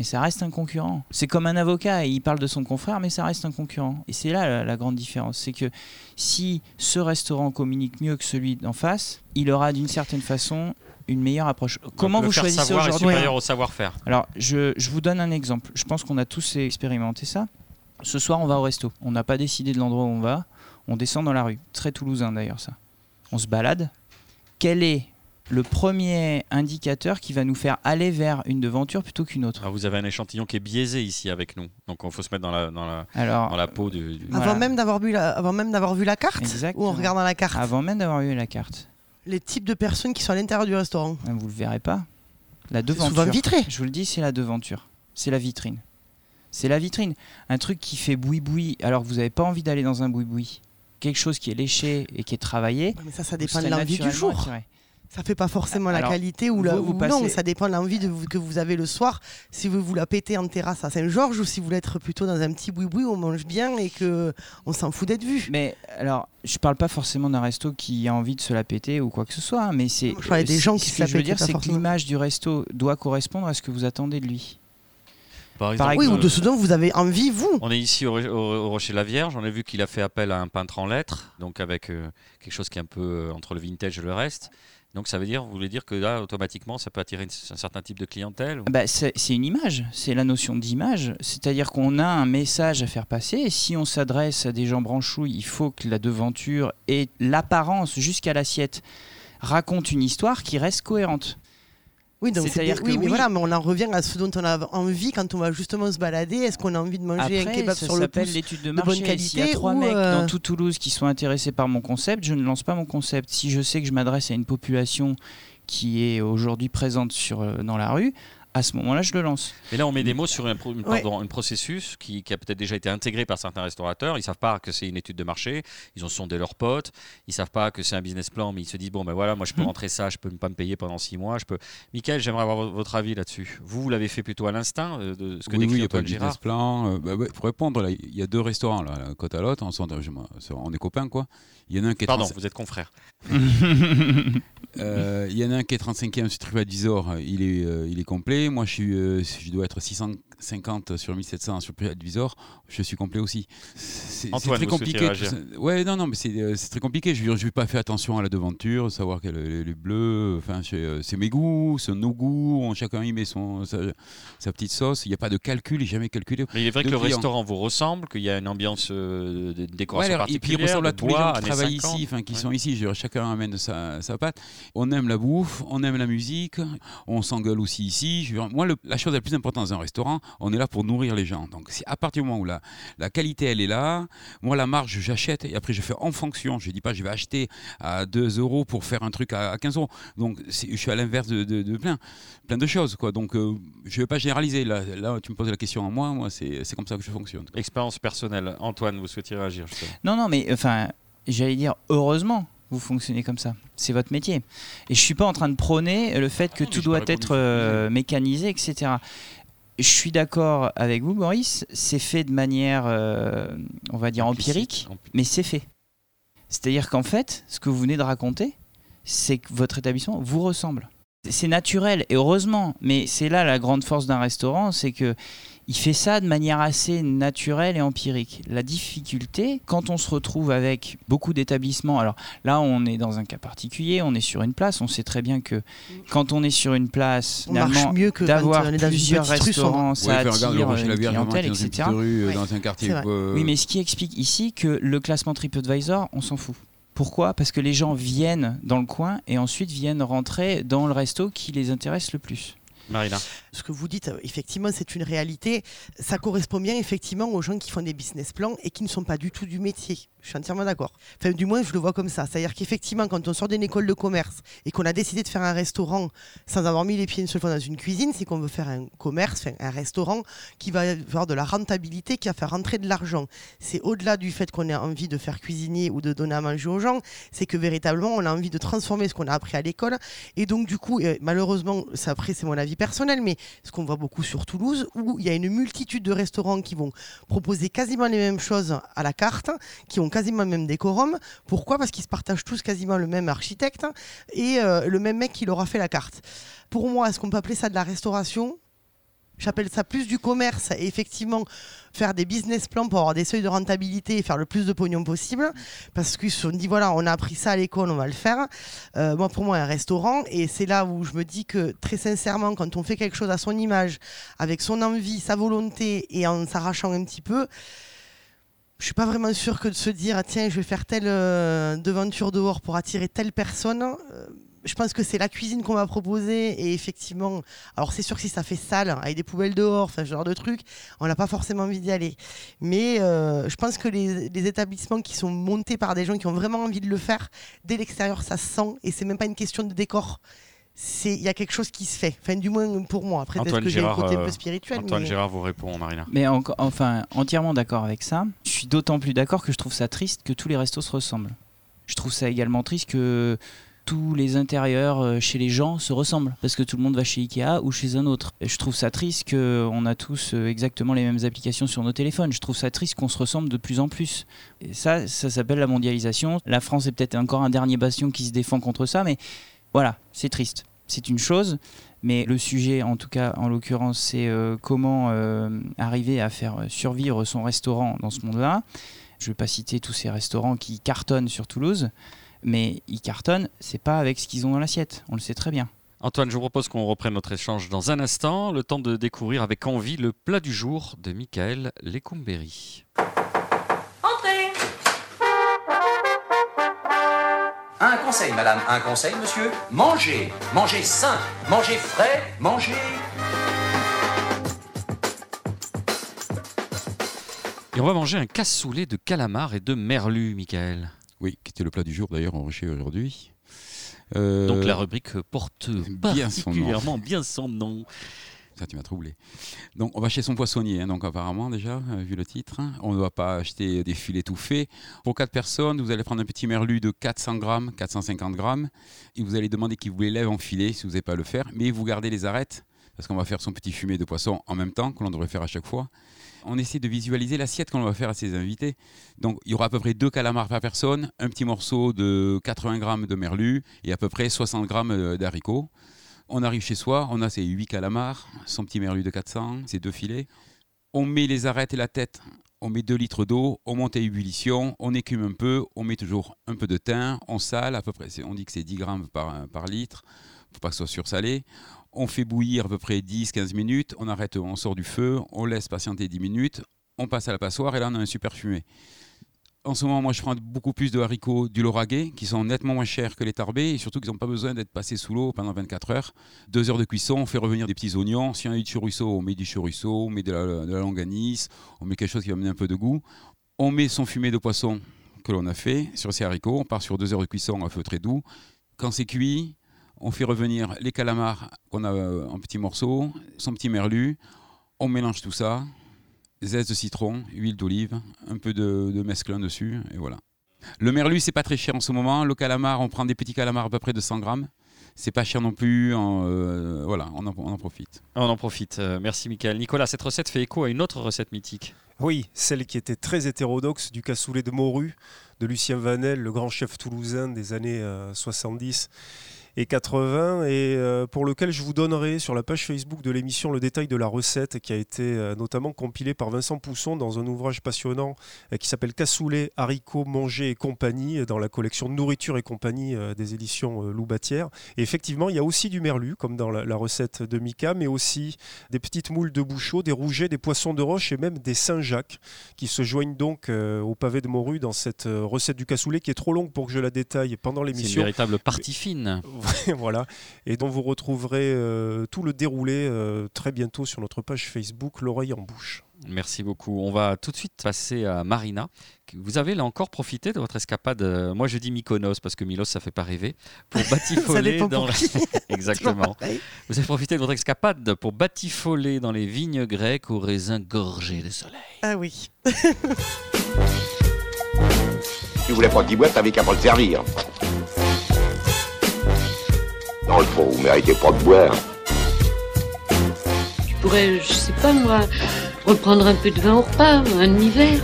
mais ça reste un concurrent. C'est comme un avocat, il parle de son confrère, mais ça reste un concurrent. Et c'est là la, la grande différence. C'est que si ce restaurant communique mieux que celui d'en face, il aura d'une certaine façon une meilleure approche. Comment vous choisissez aujourd'hui supérieur au savoir-faire. alors, je, je vous donne un exemple. Je pense qu'on a tous expérimenté ça. Ce soir, on va au resto. On n'a pas décidé de l'endroit où on va. On descend dans la rue. Très toulousain d'ailleurs, ça. On se balade. Quel est le premier indicateur qui va nous faire aller vers une devanture plutôt qu'une autre Alors, vous avez un échantillon qui est biaisé ici avec nous. Donc il faut se mettre dans la, dans la, Alors, dans la peau du. du- Voilà. Avant même d'avoir vu la, avant même d'avoir vu la carte, Exactement. ou en regardant la carte, avant même d'avoir eu la carte, les types de personnes qui sont à l'intérieur du restaurant. hein, vous le verrez pas. La devanture. souvent vitré. Je vous le dis, c'est la devanture. C'est la vitrine. C'est la vitrine. Un truc qui fait boui-boui alors que vous n'avez pas envie d'aller dans un boui-boui. Quelque chose qui est léché et qui est travaillé. Mais ça, ça dépend de l'envie du jour. attiré. Ça fait pas forcément la qualité ou, la, vous, vous ou passez- non, ça dépend de l'envie que vous avez le soir. Si vous vous la pétez en terrasse à Saint-Georges ou si vous voulez être plutôt dans un petit boui-boui où on mange bien et que on s'en fout d'être vu. Mais alors, je parle pas forcément d'un resto qui a envie de se la péter ou quoi que ce soit, hein, mais c'est. Je parlais des euh, gens ce qui que se la je veux dire, c'est que l'image du resto doit correspondre à ce que vous attendez de lui. Par Par Oui, ou exemple, de ce dont vous avez envie, vous. On est ici au, au- au Rocher de la Vierge. On a vu qu'il a fait appel à un peintre en lettres, donc avec euh, quelque chose qui est un peu euh, entre le vintage et le reste. Donc ça veut dire, vous voulez dire que là, automatiquement, ça peut attirer un certain type de clientèle ou- Bah, c'est c'est une image, c'est la notion d'image. C'est-à-dire qu'on a un message à faire passer. Et si on s'adresse à des gens branchouilles, il faut que la devanture et l'apparence jusqu'à l'assiette racontent une histoire qui reste cohérente. Oui, donc c'est C'est-à-dire que oui, mais oui. voilà, mais on en revient à ce dont on a envie quand on va justement se balader. Est-ce qu'on a envie de manger un Après, kebab ça sur le pouce l'étude de bonne marché. S'il y a qualité trois ou, mecs euh, dans tout Toulouse qui sont intéressés par mon concept, je ne lance pas mon concept. Si je sais que je m'adresse à une population qui est aujourd'hui présente sur, euh, dans la rue, à ce moment-là, je le lance. Et là, on met des mots sur un, pro- une- Ouais. pardon, un processus qui, qui a peut-être déjà été intégré par certains restaurateurs. Ils savent pas que c'est une étude de marché. Ils ont sondé leurs potes. Ils savent pas que c'est un business plan, mais ils se disent bon ben voilà, moi je peux Mhm. rentrer ça, je peux pas me payer pendant six mois. Je peux. Michael, j'aimerais avoir vo- votre avis là-dessus. Vous, vous l'avez fait plutôt à l'instinct euh, de ce que oui, oui, il décrit n'y a pas Antoine de Girard. business plan. Euh, bah, ouais, pour répondre, là, il y a deux restaurants, là, là, côte à l'autre. On, est copains, quoi. Il y en a un qui est Pardon, 35 vous êtes confrères. Euh, il y en a un qui est 35e sur TripAdvisor, il est, euh, il est complet. Moi, euh, je dois être 650 sur 1700 sur TripAdvisor. Je suis complet aussi. C'est très compliqué. Ouais, non, non, mais c'est euh, très compliqué. Je n'ai pas fait attention à la devanture, savoir quel est le bleu. Enfin, c'est euh, c'est mes goûts, c'est nos goûts. On- chacun y met son, sa, sa petite sauce. Il n'y a pas de calcul, jamais calculé. Mais il est vrai que le restaurant vous ressemble, qu'il y a une ambiance euh, de Ouais, et puis il ressemble à tous les gens qui travaillent 50. ici, enfin qui Ouais. sont ici. Dire, chacun amène sa, sa patte. On aime la bouffe, on aime la musique, on s'engueule aussi ici. Je veux dire, moi, le- la chose la plus importante dans un restaurant, on est là pour nourrir les gens. Donc, c'est à partir du moment où la, la qualité elle est là, moi la marge j'achète et après je fais en fonction. Je dis pas je vais acheter à 2 euros pour faire un truc à, à 15 euros. Donc, je suis à l'inverse de, de- de plein, plein de choses quoi. Donc, euh, je vais pas généraliser. Là, là, tu me poses la question à moi. Moi, c'est c'est comme ça que je fonctionne. Expérience personnelle. Antoine, vous souhaitiez réagir justement. Non, non, mais enfin, j'allais dire heureusement. Vous fonctionnez comme ça, c'est votre métier. Et je suis pas en train de prôner le fait que non, mais tout doit être euh, mécanisé, etc. Je suis d'accord avec vous, Maurice. C'est fait de manière, euh, on va dire empirique, mais c'est fait. C'est-à-dire qu'en fait, ce que vous venez de raconter, c'est que votre établissement vous ressemble. C'est naturel et heureusement, mais c'est là la grande force d'un restaurant, c'est que il fait ça de manière assez naturelle et empirique. La difficulté, quand on se retrouve avec beaucoup d'établissements, alors là on est dans un cas particulier, on est sur une place, on sait très bien que quand on est sur une place, On marche finalement, mieux que quand d'avoir plusieurs restaurants, ça attire une clientèle, etc. petite rue, Ouais. dans un quartier. Euh, Oui, mais ce qui explique ici que le classement TripAdvisor, on s'en fout. Pourquoi? Parce que les gens viennent dans le coin et ensuite viennent rentrer dans le resto qui les intéresse le plus. Marina. Ce que vous dites, euh, effectivement, c'est une réalité. Ça correspond bien effectivement aux gens qui font des business plans et qui ne sont pas du tout du métier. Je suis entièrement d'accord. Enfin, du moins, je le vois comme ça. C'est-à-dire qu'effectivement, quand on sort d'une école de commerce et qu'on a décidé de faire un restaurant sans avoir mis les pieds une seule fois dans une cuisine, c'est qu'on veut faire un commerce, un restaurant qui va avoir de la rentabilité, qui va faire rentrer de l'argent. C'est au-delà du fait qu'on ait envie de faire cuisiner ou de donner à manger aux gens, c'est que véritablement, on a envie de transformer ce qu'on a appris à l'école. Et donc, du coup, euh, malheureusement, ça, après, c'est mon avis personnel, mais ce qu'on voit beaucoup sur Toulouse, où il y a une multitude de restaurants qui vont proposer quasiment les mêmes choses à la carte, qui ont quasiment le même décorum. Pourquoi? Parce qu'ils se partagent tous quasiment le même architecte et euh, le même mec qui leur a fait la carte. Pour moi, est-ce qu'on peut appeler ça de la restauration? J'appelle ça plus du commerce et effectivement faire des business plans pour avoir des seuils de rentabilité et faire le plus de pognon possible. Parce si on dit voilà, on a appris ça à l'école, on va le faire. Euh, moi, pour moi, un restaurant, et c'est là où je me dis que très sincèrement, quand on fait quelque chose à son image, avec son envie, sa volonté et en s'arrachant un petit peu, je suis pas vraiment sûr que de se dire tiens, je vais faire telle euh, devanture dehors pour attirer telle personne. euh, je pense que c'est la cuisine qu'on m'a proposée et effectivement, alors c'est sûr que si ça fait sale avec des poubelles dehors, enfin ce genre de truc, on n'a pas forcément envie d'y aller. Mais euh, je pense que les, les établissements qui sont montés par des gens qui ont vraiment envie de le faire, dès l'extérieur ça se sent et c'est même pas une question de décor. Il y a quelque chose qui se fait. Enfin du moins pour moi. Après peut-être Antoine que j'ai un Gérard, côté un euh, peu spirituel. Antoine mais- Gérard vous répond, Marina. Mais enfin, entièrement d'accord avec ça. Je suis d'autant plus d'accord que je trouve ça triste que tous les restos se ressemblent. Je trouve ça également triste que tous les intérieurs euh, chez les gens se ressemblent parce que tout le monde va chez Ikea ou chez un autre. Et je trouve ça triste qu'on a tous euh, exactement les mêmes applications sur nos téléphones. Je trouve ça triste qu'on se ressemble de plus en plus. Ça, ça s'appelle la mondialisation. La France est peut-être encore un dernier bastion qui se défend contre ça, mais voilà, c'est triste. C'est une chose, mais le sujet, en tout cas, en l'occurrence, c'est euh, comment euh, arriver à faire survivre son restaurant dans ce monde-là. Je ne vais pas citer tous ces restaurants qui cartonnent sur Toulouse, mais ils cartonnent, c'est pas avec ce qu'ils ont dans l'assiette. On le sait très bien. Antoine, je vous propose qu'on reprenne notre échange dans un instant, le temps de découvrir avec envie le plat du jour de Michael Lecumberi. Entrez Un conseil, madame, un conseil, monsieur. Mangez, mangez sain, mangez frais, mangez. Et on va manger un cassoulet de calamar et de merlu, Michael. Oui, qui était le plat du jour d'ailleurs enrichi aujourd'hui. Euh, Donc la rubrique porte bien son nom. particulièrement bien son nom. Ça, tu m'as troublé. Donc, on va chez son poissonnier, hein, donc apparemment déjà, euh, vu le titre. hein. On ne va pas acheter des filets tout faits. Pour 4 personnes, vous allez prendre un petit merlu de 400 grammes, 450 grammes, et vous allez demander qu'il vous les lève en filet si vous n'avez pas à le faire, mais vous gardez les arêtes, parce qu'on va faire son petit fumet de poisson en même temps, que l'on devrait faire à chaque fois. On essaie de visualiser l'assiette qu'on va faire à ses invités. Donc, il y aura à peu près deux calamars par personne, un petit morceau de 80 grammes de merlu et à peu près 60 grammes euh, d'haricots. On arrive chez soi, on a ses 8 calamars, son petit merlu de 400, ses deux filets. On met les arêtes et la tête, on met 2 litres d'eau, on monte à ébullition, on écume un peu, on met toujours un peu de thym, on sale, à peu près, on dit que c'est 10 grammes par, par litre, faut pas que ce soit sursalé. On fait bouillir à peu près 10-15 minutes, on arrête, on sort du feu, on laisse patienter 10 minutes, on passe à la passoire et là on a un super fumé. En ce moment, moi, je prends beaucoup plus de haricots du Lauragais, qui sont nettement moins chers que les tarbés, et surtout qu'ils n'ont pas besoin d'être passés sous l'eau pendant 24 heures. Deux heures de cuisson, on fait revenir des petits oignons. Si on a du chorizo, on met du chorizo, on met de la, de la on met quelque chose qui va amener un peu de goût. On met son fumet de poisson que l'on a fait sur ces haricots. On part sur deux heures de cuisson à feu très doux. Quand c'est cuit, on fait revenir les calamars qu'on a euh, en petits morceaux, son petit merlu. On mélange tout ça, zeste de citron, huile d'olive, un peu de, de mesclun dessus, et voilà. Le merlu, c'est pas très cher en ce moment. Le calamar, on prend des petits calamars à peu près de 100 grammes. C'est pas cher non plus. en, euh, voilà, on en, on en profite. On en profite. Euh, merci, Michael. Nicolas, cette recette fait écho à une autre recette mythique. Oui, celle qui était très hétérodoxe du cassoulet de morue de Lucien Vanel, le grand chef toulousain des années euh, 70 et 80 et euh, pour lequel je vous donnerai sur la page Facebook de l'émission le détail de la recette qui a été euh, notamment compilée par Vincent Pousson dans un ouvrage passionnant euh, qui s'appelle Cassoulet, haricots, manger et compagnie dans la collection Nourriture et compagnie des éditions Loubatière. Et effectivement, il y a aussi du merlu comme dans la, la recette de Mika, mais aussi des petites moules de bouchot, des rougets, des poissons de roche et même des Saint-Jacques qui se joignent donc au pavé de morue dans cette recette du cassoulet qui est trop longue pour que je la détaille pendant C'est une l'émission. véritable partie fine. voilà, et dont vous retrouverez euh, tout le déroulé euh, très bientôt sur notre page Facebook L'oreille en bouche. Merci beaucoup. On va tout de suite passer à Marina. Vous avez là encore profité de votre escapade. euh, Moi, je dis Mykonos parce que Milos, ça fait pas rêver. Pour Ça batifoler dans pour la-. Exactement. Vous avez profité de votre escapade pour batifoler dans les vignes grecques aux raisins gorgés de soleil. Ah oui. Tu voulais pas boîte, t'avais qu'à pas le servir. Dans le fond, vous méritez pas de boire. Tu pourrais, je sais pas moi, reprendre un peu de vin au repas, un demi-verre.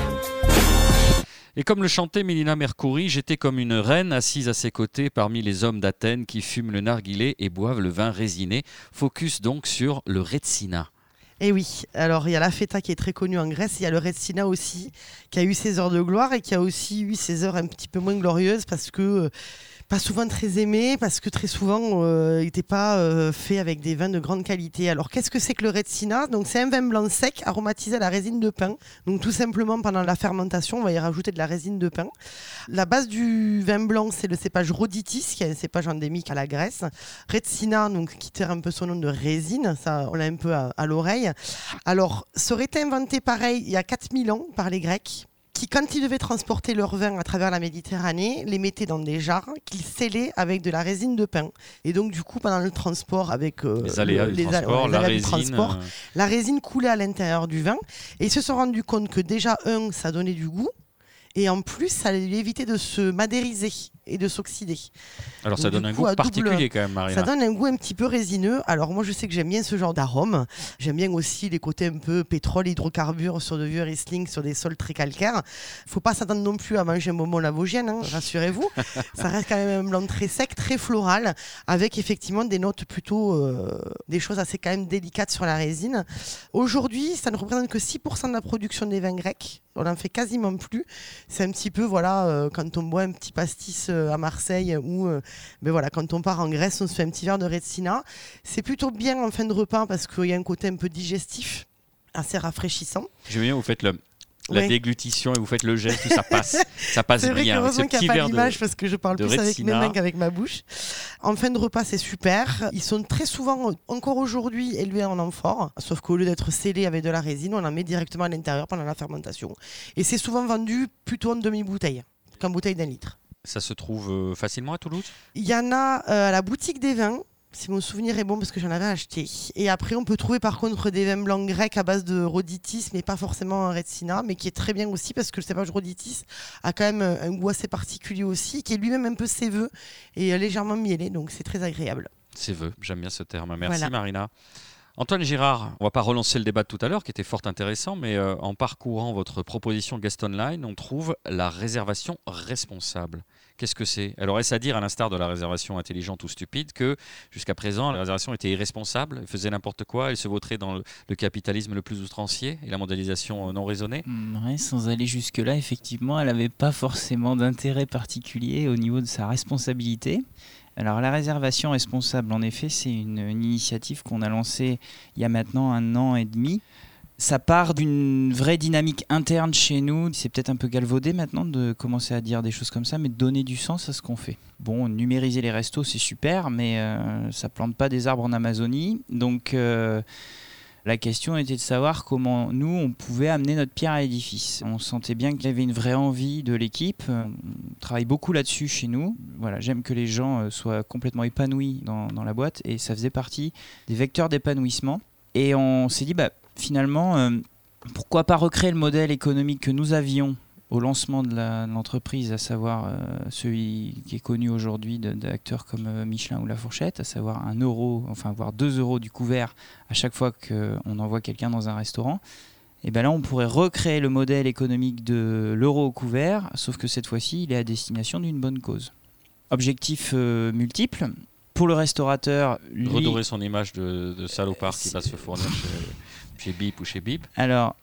Et comme le chantait Mélina Mercouri, j'étais comme une reine assise à ses côtés parmi les hommes d'Athènes qui fument le narguilé et boivent le vin résiné. Focus donc sur le Retsina. Et oui, alors il y a la feta qui est très connue en Grèce, il y a le Retsina aussi, qui a eu ses heures de gloire et qui a aussi eu ses heures un petit peu moins glorieuses parce que euh, pas souvent très aimé, parce que très souvent euh, il n'était pas euh, fait avec des vins de grande qualité. Alors qu'est-ce que c'est que le Retsina? Donc c'est un vin blanc sec aromatisé à la résine de pin. Donc tout simplement pendant la fermentation, on va y rajouter de la résine de pin. La base du vin blanc, c'est le cépage Rhoditis, qui est un cépage endémique à la Grèce. Retsina, donc, qui tire un peu son nom de résine, ça on l'a un peu à, l'oreille. Alors, été inventé pareil il y a 4000 ans par les Grecs? Qui, quand ils devaient transporter leur vin à travers la Méditerranée, les mettaient dans des jarres qu'ils scellaient avec de la résine de pin. Et donc, du coup, pendant le transport avec euh, Les aléas le- du les a- transport, ouais, les la aléas du résine. transport, euh, la résine coulait à l'intérieur du vin. Et ils se sont rendus compte que déjà, un, ça donnait du goût. Et en plus, ça lui évitait de se madériser et de s'oxyder. Alors ça donne un goût double- particulier quand même, Marina. Ça donne un goût un petit peu résineux. Alors moi, je sais que j'aime bien ce genre d'arôme. J'aime bien aussi les côtés un peu pétrole, hydrocarbures sur de vieux Riesling, sur des sols très calcaires. faut pas s'attendre non plus à manger un bonbon lavogène, hein, rassurez-vous. ça reste quand même un blanc très sec, très floral, avec effectivement des notes plutôt, euh, des choses assez quand même délicates sur la résine. Aujourd'hui, ça ne représente que 6% de la production des vins grecs. On n'en fait quasiment plus. C'est un petit peu, voilà, euh, quand on boit un petit pastis euh, à Marseille ou euh, ben voilà, quand on part en Grèce, on se fait un petit verre de Retsina. C'est plutôt bien en fin de repas parce qu'il y a un côté un peu digestif, assez rafraîchissant. J'aime bien, vous faites le, la déglutition et vous faites le geste, où ça passe. Ça passe C'est vrai bien. ce qu'heureusement qu'il n'y a pas l'image parce que je parle plus avec mes mains qu'avec ma bouche. En fin de repas, c'est super. Ils sont très souvent, encore aujourd'hui, élevés en amphore. Sauf qu'au lieu d'être scellés avec de la résine, on en met directement à l'intérieur pendant la fermentation. Et c'est souvent vendu plutôt en demi-bouteille qu'en bouteille d'un litre. Ça se trouve euh, facilement à Toulouse? Il y en a euh, à la boutique des vins. Si mon souvenir est bon, parce que j'en avais acheté. Et après, on peut trouver par contre des vins blancs grecs à base de rhoditis, mais pas forcément un retsina, mais qui est très bien aussi parce que le cépage rhoditis a quand même un goût assez particulier aussi, qui est lui-même un peu séveux et euh, légèrement mielé, donc c'est très agréable. Vœu, j'aime bien ce terme. Merci Voilà. Marina. Antoine Girard, on va pas relancer le débat de tout à l'heure qui était fort intéressant, mais euh, en parcourant votre proposition Guest Online, on trouve la réservation responsable. Qu'est-ce que c'est? Alors est-ce à dire, à l'instar de la réservation intelligente ou stupide, que jusqu'à présent, la réservation était irresponsable, elle faisait n'importe quoi, elle se vautrait dans le, capitalisme le plus outrancier et la mondialisation euh, non raisonnée? Mm, ouais, sans aller jusque-là, effectivement, elle n'avait pas forcément d'intérêt particulier au niveau de sa responsabilité. Alors la réservation responsable, en effet, c'est une initiative qu'on a lancée il y a maintenant un an et demi. Ça part d'une vraie dynamique interne chez nous. C'est peut-être un peu galvaudé maintenant de commencer à dire des choses comme ça, mais donner du sens à ce qu'on fait. Bon, numériser les restos, c'est super, mais euh, ça plante pas des arbres en Amazonie. Donc euh, la question était de savoir comment nous, on pouvait amener notre pierre à l'édifice. On sentait bien qu'il y avait une vraie envie de l'équipe. On travaille beaucoup là-dessus chez nous. Voilà, J'aime que les gens euh, soient complètement épanouis dans la boîte et ça faisait partie des vecteurs d'épanouissement. Et on s'est dit, bah, finalement, euh, pourquoi pas recréer le modèle économique que nous avions au lancement de l'entreprise, à savoir euh, celui qui est connu aujourd'hui d'acteurs comme euh, Michelin ou La Fourchette, à savoir un euro, enfin voire deux euros du couvert à chaque fois qu'on envoie quelqu'un dans un restaurant. Et bien là, on pourrait recréer le modèle économique de l'euro au couvert, sauf que cette fois-ci, il est à destination d'une bonne cause. Objectif multiple. Pour le restaurateur, lui, Redorer son image de, de salopard qui va se fournir chez, chez Bip ou chez Bip. Alors,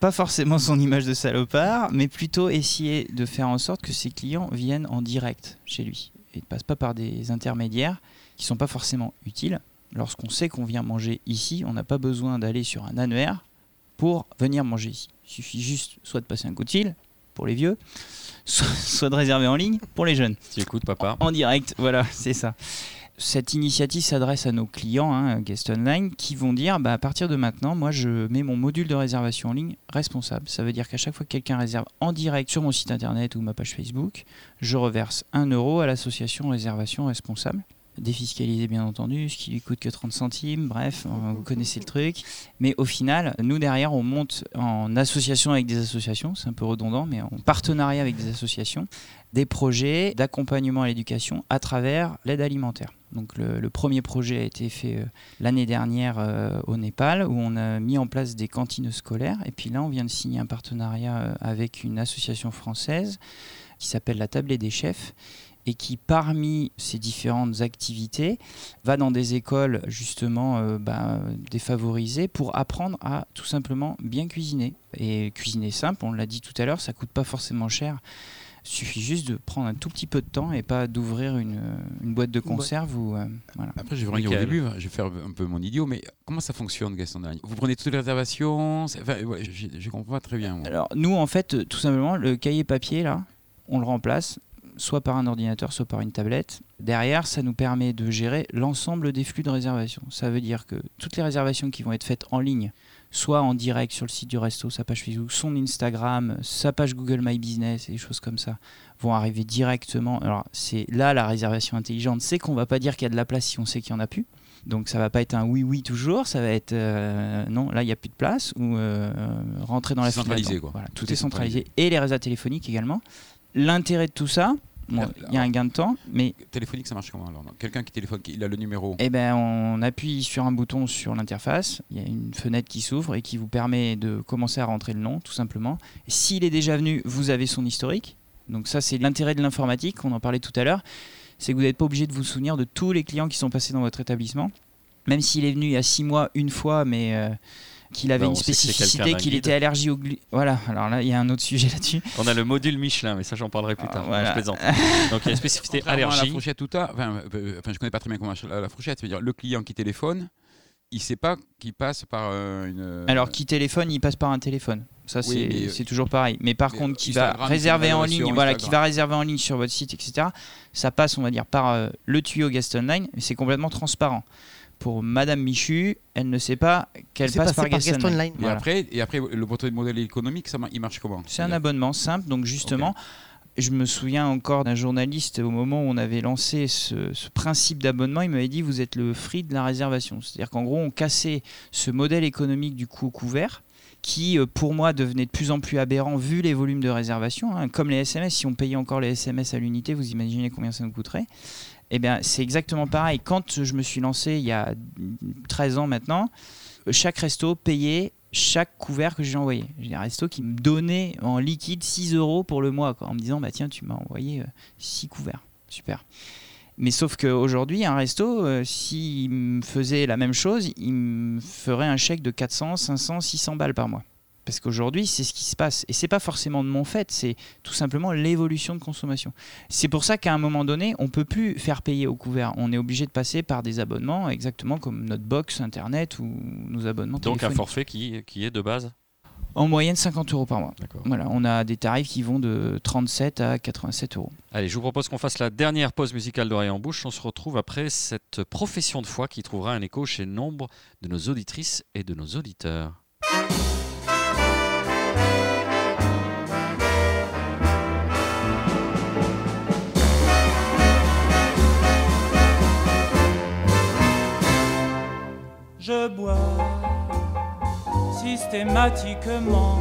pas forcément son image de salopard, mais plutôt essayer de faire en sorte que ses clients viennent en direct chez lui et ne passent pas par des intermédiaires qui sont pas forcément utiles. Lorsqu'on sait qu'on vient manger ici, on n'a pas besoin d'aller sur un annuaire pour venir manger ici. Il suffit juste soit de passer un coup de fil pour les vieux, soit, soit de réserver en ligne pour les jeunes. Tu écoutes, papa En direct, voilà, c'est ça. Cette initiative s'adresse à nos clients, hein, Guest Online, qui vont dire bah, à partir de maintenant, moi je mets mon module de réservation en ligne responsable. Ça veut dire qu'à chaque fois que quelqu'un réserve en direct sur mon site internet ou ma page Facebook, je reverse 1 euro à l'association Réservation Responsable. Défiscalisé bien entendu, ce qui lui coûte que 30 centimes, bref, vous connaissez le truc. Mais au final, nous derrière, on monte en association avec des associations, c'est un peu redondant, mais en partenariat avec des associations, des projets d'accompagnement à l'éducation à travers l'aide alimentaire. Donc le, premier projet a été fait euh, l'année dernière euh, au Népal où on a mis en place des cantines scolaires et puis là on vient de signer un partenariat euh, avec une association française qui s'appelle la Tablée des chefs et qui parmi ces différentes activités va dans des écoles justement bah, défavorisées pour apprendre à tout simplement bien cuisiner. Et cuisiner simple, on l'a dit tout à l'heure, ça coûte pas forcément cher. Il suffit juste de prendre un tout petit peu de temps et pas d'ouvrir une, une boîte de conserve ou euh, voilà. Après, je vais revenir au début, je vais faire un peu mon idiot, mais comment ça fonctionne, Gaston Vous prenez toutes les réservations c'est- enfin, ouais, je, je comprends pas très bien. moi. Alors nous en fait euh, tout simplement le cahier papier là, on le remplace soit par un ordinateur, soit par une tablette. Derrière, ça nous permet de gérer l'ensemble des flux de réservation. Ça veut dire que toutes les réservations qui vont être faites en ligne, soit en direct sur le site du resto, sa page Facebook, son Instagram, sa page Google My Business et des choses comme ça, vont arriver directement. Alors c'est là la réservation intelligente, c'est qu'on va pas dire qu'il y a de la place si on sait qu'il y en a plus. Donc ça va pas être un oui oui toujours, ça va être euh, non là il y a plus de place ou euh, rentrer dans la file centralisé, quoi. Voilà, tout, est centralisé et les réseaux téléphoniques également. L'intérêt de tout ça, bon, il y a un gain de temps, mais Téléphonique, ça marche comment alors Quelqu'un qui téléphone, il a le numéro. eh ben, on appuie sur un bouton sur l'interface, il y a une fenêtre qui s'ouvre et qui vous permet de commencer à rentrer le nom, tout simplement. S'il est déjà venu, vous avez son historique. Donc ça, c'est l'intérêt de l'informatique, on en parlait tout à l'heure, c'est que vous n'êtes pas obligé de vous souvenir de tous les clients qui sont passés dans votre établissement. Même s'il est venu il y a six mois une fois, mais euh, qu'il avait on une spécificité, qu'il était allergique au glu... Voilà, alors là, il y a un autre sujet là-dessus. On a le module Michelin, mais ça j'en parlerai plus Ah, tard. Non, je plaisante. Donc il y a une spécificité Contrairement à la allergie. fourchette tout à, enfin, euh, enfin, je connais pas très bien comment marche la, la fourchette. C'est-à-dire le client qui téléphone, il sait pas qu'il passe par euh, une. Alors, qui téléphone, il passe par un téléphone. Ça, Oui, c'est euh, toujours pareil. Mais par mais, contre, euh, qui va réserver en ligne, voilà, qui va réserver en ligne sur votre site, etc. Ça passe, on va dire, par euh, le tuyau Guest Online, mais c'est complètement transparent. Pour Madame Michu, elle ne sait pas qu'elle passe par par Guest, Guest Online. Online. Et Voilà. après, et après, le portrait de modèle économique, ça, il marche comment C'est un abonnement simple, donc justement, je me souviens encore d'un journaliste au moment où on avait lancé ce, ce principe d'abonnement, il m'avait dit vous êtes le free de la réservation. C'est-à-dire qu'en gros, on cassait ce modèle économique du coût couvert qui, euh, pour moi, devenait de plus en plus aberrant vu les volumes de réservation. hein. Comme les SMS, si on payait encore les SMS à l'unité, vous imaginez combien ça nous coûterait eh bien, c'est exactement pareil. Quand je me suis lancé il y a 13 ans maintenant, chaque resto payait chaque couvert que j'ai envoyé. J'ai un resto qui me donnait en liquide 6 euros pour le mois, en me disant bah tiens, tu m'as envoyé 6 couverts. Super. Mais sauf qu'aujourd'hui, un resto, euh, s'il me faisait la même chose, il me ferait un chèque de 400, 500, 600 balles par mois. Parce qu'aujourd'hui, c'est ce qui se passe. Et c'est pas forcément de mon fait, c'est tout simplement l'évolution de consommation. C'est pour ça qu'à un moment donné, on peut plus faire payer au couvert. On est obligé de passer par des abonnements, exactement comme notre box internet ou nos abonnements Donc un forfait qui, qui est de base. En moyenne 50 euros par mois. Voilà, on a des tarifs qui vont de 37 à 87 euros. Allez, je vous propose qu'on fasse la dernière pause musicale d'oreille en bouche. On se retrouve après cette profession de foi qui trouvera un écho chez nombre de nos auditrices et de nos auditeurs. Je bois systématiquement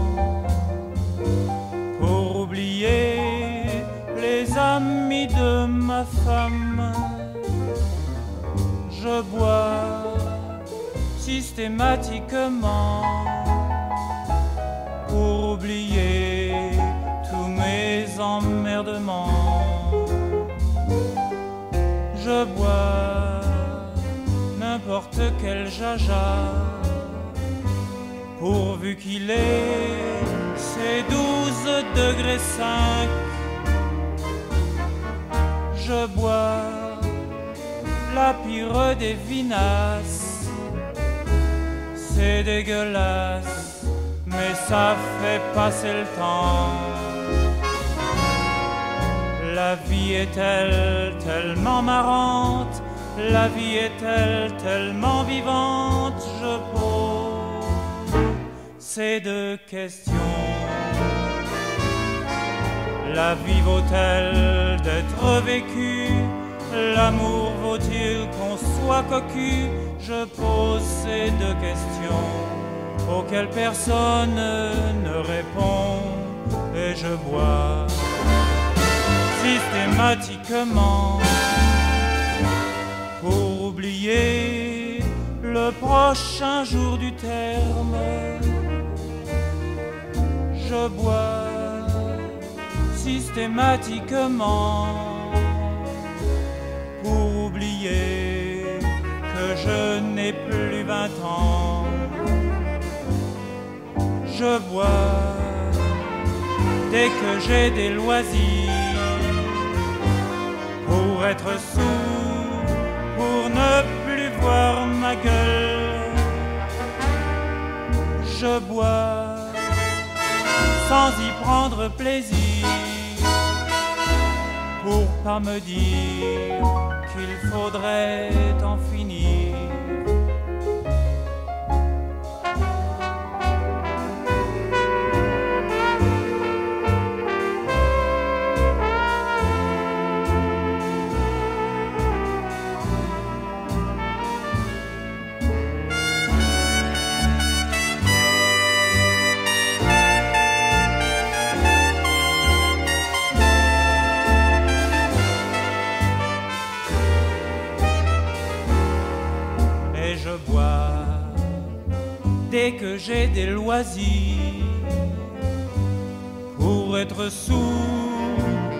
pour oublier les amis de ma femme. Je bois systématiquement pour oublier tous mes emmerdements. Je bois n'importe quel jaja, pourvu qu'il ait ses 12 degrés 5. Je bois la pire des vinasses, c'est dégueulasse, mais ça fait passer le temps. La vie est-elle tellement marrante La vie est-elle tellement vivante Je pose ces deux questions. La vie vaut-elle d'être vécue? L'amour vaut-il qu'on soit cocu? Je pose ces deux questions auxquelles personne ne répond. Et je bois systématiquement oublier le prochain jour du terme. Je bois systématiquement pour oublier que je n'ai plus vingt ans. Je bois dès que j'ai des loisirs pour être sourd, ne plus voir ma gueule. Je bois sans y prendre plaisir, pour pas me dire qu'il faudrait en finir. Dès que j'ai des loisirs pour être sourd,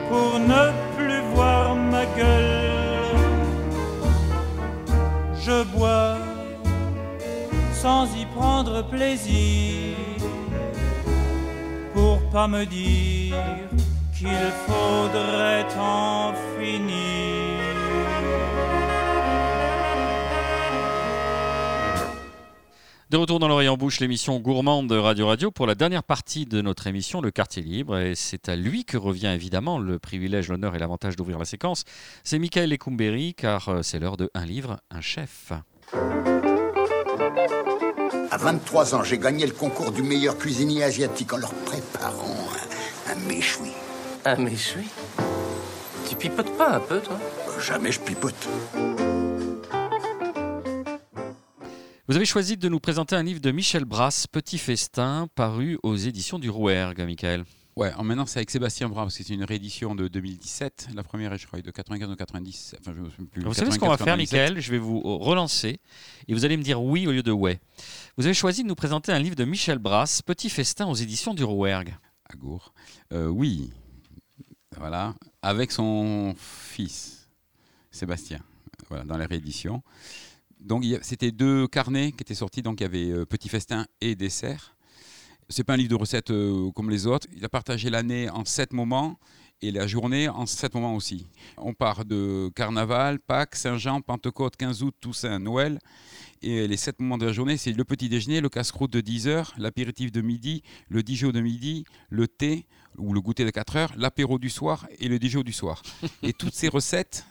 pour ne plus voir ma gueule. Je bois sans y prendre plaisir pour pas me dire qu'il faudrait en finir. De retour dans l'oreille en bouche, l'émission gourmande de Radio Radio pour la dernière partie de notre émission, le quartier libre. Et c'est à lui que revient évidemment le privilège, l'honneur et l'avantage d'ouvrir la séquence. C'est Michael Lecumberi, car euh, c'est l'heure de Un livre, un chef. À 23 ans, j'ai gagné le concours du meilleur cuisinier asiatique en leur préparant un, un méchoui. Un méchoui? Tu pipotes pas un peu, toi? Jamais je pipote. Vous avez choisi de nous présenter un livre de Michel Brasse, Petit Festin, paru aux éditions du Rouergue, Michael. Ouais, en maintenant c'est avec Sébastien Bras, parce que c'est une réédition de 2017. La première est, je crois, de 95 ou 90. Enfin, je me souviens plus. Vous savez ce qu'on va faire, 97. Michael? Je vais vous relancer et vous allez me dire oui au lieu de ouais. Vous avez choisi de nous présenter un livre de Michel Brasse, Petit Festin aux éditions du Rouergue. Agour. Euh, oui, voilà, avec son fils, Sébastien, voilà, dans la réédition. Donc c'était deux carnets qui étaient sortis, donc il y avait euh, Petit Festin et Dessert. C'est pas un livre de recettes euh, comme les autres. Il a partagé l'année en sept moments et la journée en sept moments aussi. On part de Carnaval, Pâques, Saint-Jean, Pentecôte, 15 août, Toussaint, Noël. Et les sept moments de la journée, c'est le petit déjeuner, le casse-croûte de 10 heures, l'apéritif de midi, le Dijon de midi, le thé ou le goûter de 4 heures, l'apéro du soir et le Dijon du soir. et toutes ces recettes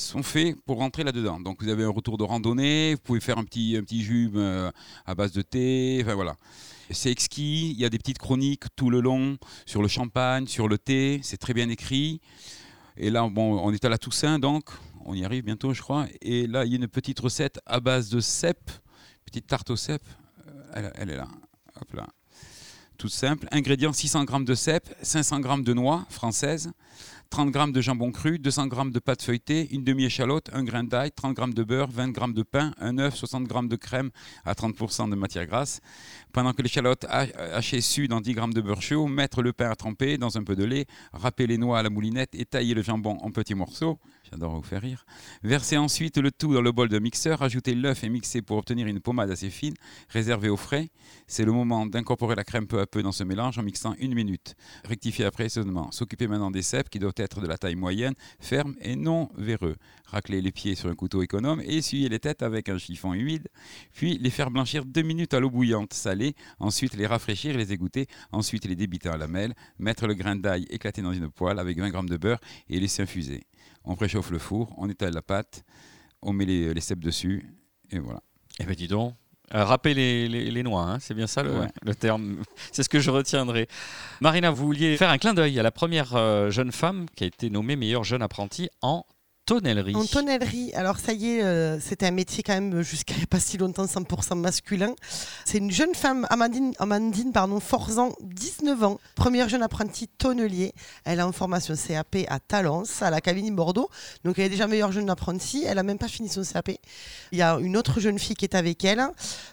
sont faites pour rentrer là-dedans. Donc vous avez un retour de randonnée, vous pouvez faire un petit, un petit jus euh, à base de thé, enfin voilà. C'est exquis, il y a des petites chroniques tout le long sur le champagne, sur le thé, c'est très bien écrit. Et là, bon, on est à la Toussaint, donc on y arrive bientôt, je crois. Et là, il y a une petite recette à base de cèpe, petite tarte au cèpe. Euh, Elle, est là. Hop là. Tout simple. Ingrédients 600 g de cèpe, 500 g de noix françaises, 30 g de jambon cru, 200 g de pâte feuilletée, une demi-échalote, un grain d'ail, 30 g de beurre, 20 g de pain, un œuf, 60 g de crème à 30% de matière grasse. Pendant que l'échalote ha- hachée sue dans 10 g de beurre chaud, mettre le pain à tremper dans un peu de lait, râper les noix à la moulinette et tailler le jambon en petits morceaux. J'adore vous faire rire. Versez ensuite le tout dans le bol de mixeur, ajoutez l'œuf et mixez pour obtenir une pommade assez fine, réservée au frais. C'est le moment d'incorporer la crème peu à peu dans ce mélange en mixant une minute. Rectifiez après seulement. S'occuper maintenant des cèpes qui doivent être de la taille moyenne, ferme et non véreux. Racler les pieds sur un couteau économe et essuyer les têtes avec un chiffon humide. Puis les faire blanchir deux minutes à l'eau bouillante salée. Ensuite les rafraîchir les égoutter. Ensuite les débiter en lamelles. Mettre le grain d'ail éclaté dans une poêle avec 20 g de beurre et laisser infuser. On préchauffe le four, on étale la pâte, on met les, les cèpes dessus et voilà. Eh ben dis donc. Euh, râper les, les- les noix, hein, c'est bien ça le, Ouais. le terme. C'est ce que je retiendrai. Marina, vous vouliez faire un clin d'œil à la première euh, jeune femme qui a été nommée meilleure jeune apprentie en tonnellerie. En tonnellerie, alors ça y est, euh, c'était un métier quand même jusqu'à y a pas si longtemps 100% masculin. C'est une jeune femme, Amandine, Amandine pardon, Forzan, 19 ans, première jeune apprentie tonnelier. Elle est en formation CAP à Talence, à la cabine Bordeaux. Donc elle est déjà meilleure jeune apprentie. Elle a même pas fini son CAP. Il y a une autre jeune fille qui est avec elle.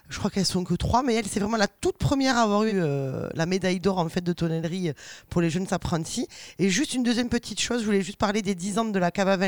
Je crois qu'elles sont que trois, mais elle, c'est vraiment la toute première à avoir eu euh, la médaille d'or en fait de tonnellerie pour les jeunes apprentis. Et juste une deuxième petite chose, je voulais juste parler des 10 ans de la cave à vin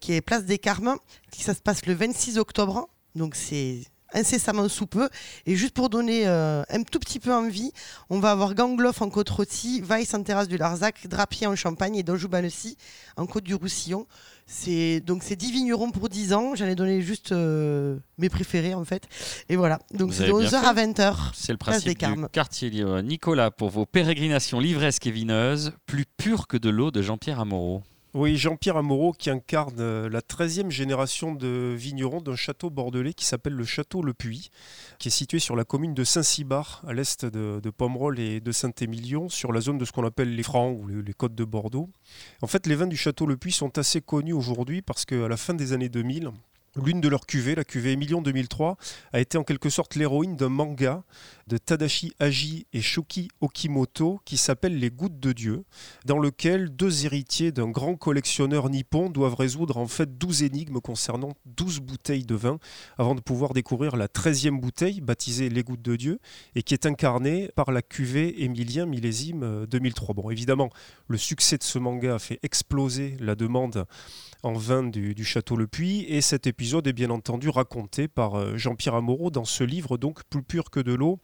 Qui est place des Carmes, qui ça se passe le 26 octobre. Donc c'est incessamment sous peu. Et juste pour donner euh, un tout petit peu envie, on va avoir Gangloff en côte rôtie, Weiss en terrasse du Larzac, Drapier en Champagne et Donjou-Banecy en côte du Roussillon. C'est donc c'est 10 vignerons pour 10 ans. J'en ai donné juste euh, mes préférés en fait. Et voilà. Donc c'est de avez bien 11h à fait. 20h. C'est le place des principe du Carmes. quartier libre. Nicolas, pour vos pérégrinations livresques et vineuses, plus pures que de l'eau de Jean-Pierre Amoreau. Oui, Jean-Pierre Amoreau qui incarne euh, la 13e génération de vignerons d'un château bordelais qui s'appelle le château Le Puy, qui est situé sur la commune de Saint-Cybard, à l'est de, de Pomerol et de Saint-Émilion, sur la zone de ce qu'on appelle les Francs ou les, côtes de Bordeaux. En fait, les vins du château Le Puy sont assez connus aujourd'hui parce qu'à la fin des années 2000, L'une de leurs cuvées, la cuvée Emilion 2003, a été en quelque sorte l'héroïne d'un manga de Tadashi Haji et Shoki Okimoto qui s'appelle Les Gouttes de Dieu, dans lequel deux héritiers d'un grand collectionneur nippon doivent résoudre en fait 12 énigmes concernant 12 bouteilles de vin avant de pouvoir découvrir la 13e bouteille, baptisée Les Gouttes de Dieu, et qui est incarnée par la cuvée Émilien millésime euh, 2003. Bon, évidemment, le succès de ce manga a fait exploser la demande en vin du, du Château Le Puy. Et cet épisode est bien entendu raconté par euh, Jean-Pierre Amoreau dans ce livre, donc Plus pur que de l'eau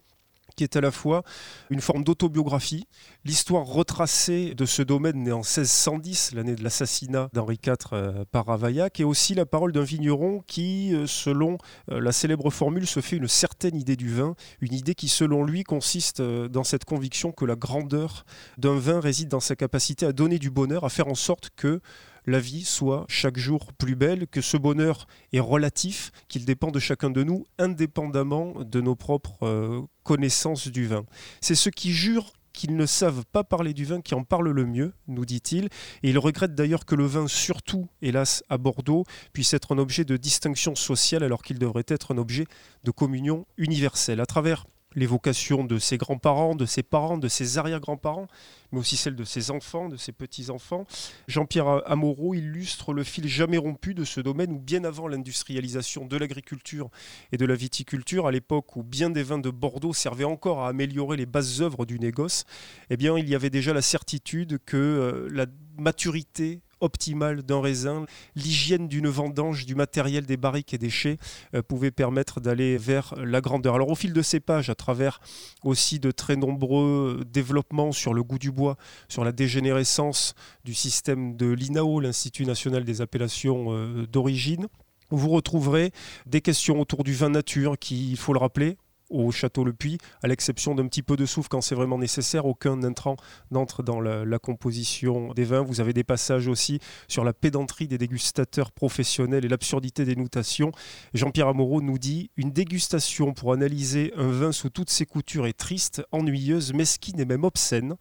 qui est à la fois une forme d'autobiographie, l'histoire retracée de ce domaine né en 1610, l'année de l'assassinat d'Henri IV euh, par Ravaillac, et aussi la parole d'un vigneron qui, euh, selon euh, la célèbre formule, se fait une certaine idée du vin, une idée qui, selon lui, consiste dans cette conviction que la grandeur d'un vin réside dans sa capacité à donner du bonheur, à faire en sorte que la vie soit chaque jour plus belle, que ce bonheur est relatif, qu'il dépend de chacun de nous, indépendamment de nos propres euh, connaissances du vin. C'est ceux qui jurent qu'ils ne savent pas parler du vin qui en parlent le mieux, nous dit-il. Et il regrette d'ailleurs que le vin, surtout, hélas, à Bordeaux, puisse être un objet de distinction sociale alors qu'il devrait être un objet de communion universelle. À travers l'évocation de ses grands-parents, de ses parents, de ses arrière-grands-parents, mais aussi celle de ses enfants, de ses petits-enfants. Jean-Pierre Amoreau illustre le fil jamais rompu de ce domaine où bien avant l'industrialisation de l'agriculture et de la viticulture, à l'époque où bien des vins de Bordeaux servaient encore à améliorer les bases œuvres du négoce, eh bien il y avait déjà la certitude que euh, la maturité optimale d'un raisin, l'hygiène d'une vendange, du matériel, des barriques et des chais euh, pouvait permettre d'aller vers la grandeur. Alors au fil de ces pages, à travers aussi de très nombreux développements sur le goût du bois, sur la dégénérescence du système de l'INAO, l'Institut national des appellations euh, d'origine, vous retrouverez des questions autour du vin nature qui, il faut le rappeler, au château Le Puy, à l'exception d'un petit peu de soufre quand c'est vraiment nécessaire. Aucun intrant n'entre dans la, la composition des vins. Vous avez des passages aussi sur la pédanterie des dégustateurs professionnels et l'absurdité des notations. Jean-Pierre Amoreau nous dit Une dégustation pour analyser un vin sous toutes ses coutures est triste, ennuyeuse, mesquine et même obscène.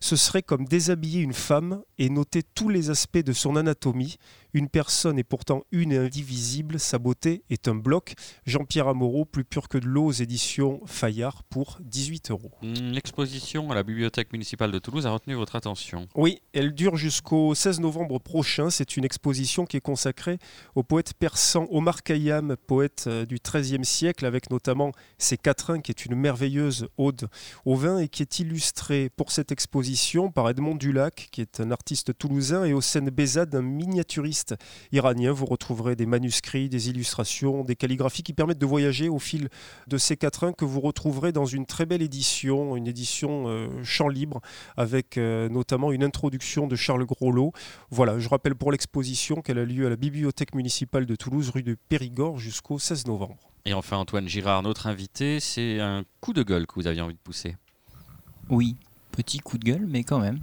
Ce serait comme déshabiller une femme et noter tous les aspects de son anatomie, Une personne est pourtant une et indivisible, sa beauté est un bloc. Jean-Pierre Amoreau, plus pur que de l'eau aux éditions Fayard pour 18 euros. Hum, L'exposition à la Bibliothèque municipale de Toulouse a retenu votre attention. Oui, elle dure jusqu'au 16 novembre prochain. C'est une exposition qui est consacrée au poète persan Omar Khayyam, poète euh, du XIIIe siècle, avec notamment ses quatrains, qui est une merveilleuse ode au vin et qui est illustrée pour cette exposition par Edmond Dulac, qui est un artiste toulousain, et Hossein Bezad, un miniaturiste iranien. Vous retrouverez des manuscrits, des illustrations, des calligraphies qui permettent de voyager au fil de ces quatrains que vous retrouverez dans une très belle édition, une édition euh, champ libre, avec euh, notamment une introduction de Charles Groslot. Voilà, je rappelle pour l'exposition qu'elle a lieu à la Bibliothèque municipale de Toulouse, rue de Périgord, jusqu'au 16 novembre. Et enfin, Antoine Girard, notre invité, c'est un coup de gueule que vous aviez envie de pousser. Oui, petit coup de gueule, mais quand même.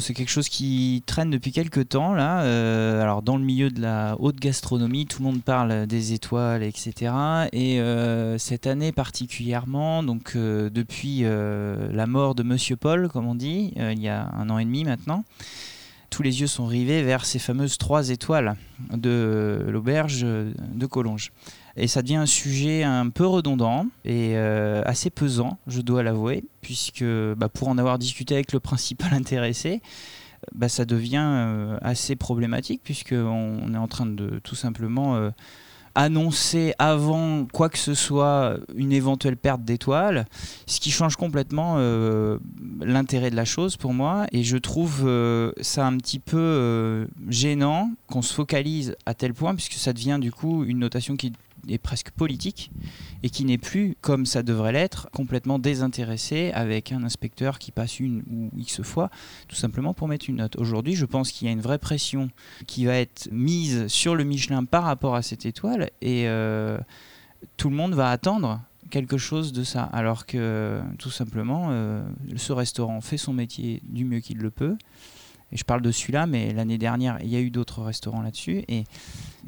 C'est quelque chose qui traîne depuis quelques temps là. Euh, alors dans le milieu de la haute gastronomie, tout le monde parle des étoiles, etc. Et euh, cette année particulièrement, donc euh, depuis la mort de Monsieur Paul, comme on dit, il y a un an et demi maintenant, tous les yeux sont rivés vers ces fameuses trois étoiles de l'auberge de Collonges. Et ça devient un sujet un peu redondant et euh, assez pesant, je dois l'avouer, puisque bah, pour en avoir discuté avec le principal intéressé, bah, ça devient euh, assez problématique, puisqu'on est en train de tout simplement euh, annoncer avant quoi que ce soit une éventuelle perte d'étoiles, ce qui change complètement l'intérêt de la chose pour moi. Et je trouve ça un petit peu gênant qu'on se focalise à tel point, puisque ça devient du coup une notation qui est presque politique et qui n'est plus, comme ça devrait l'être, complètement désintéressé avec un inspecteur qui passe une ou X fois, tout simplement pour mettre une note. Aujourd'hui, je pense qu'il y a une vraie pression qui va être mise sur le Michelin par rapport à cette étoile et euh, tout le monde va attendre quelque chose de ça, alors que tout simplement, euh, ce restaurant fait son métier du mieux qu'il le peut. Et je parle de celui-là, mais l'année dernière, il y a eu d'autres restaurants là-dessus. Et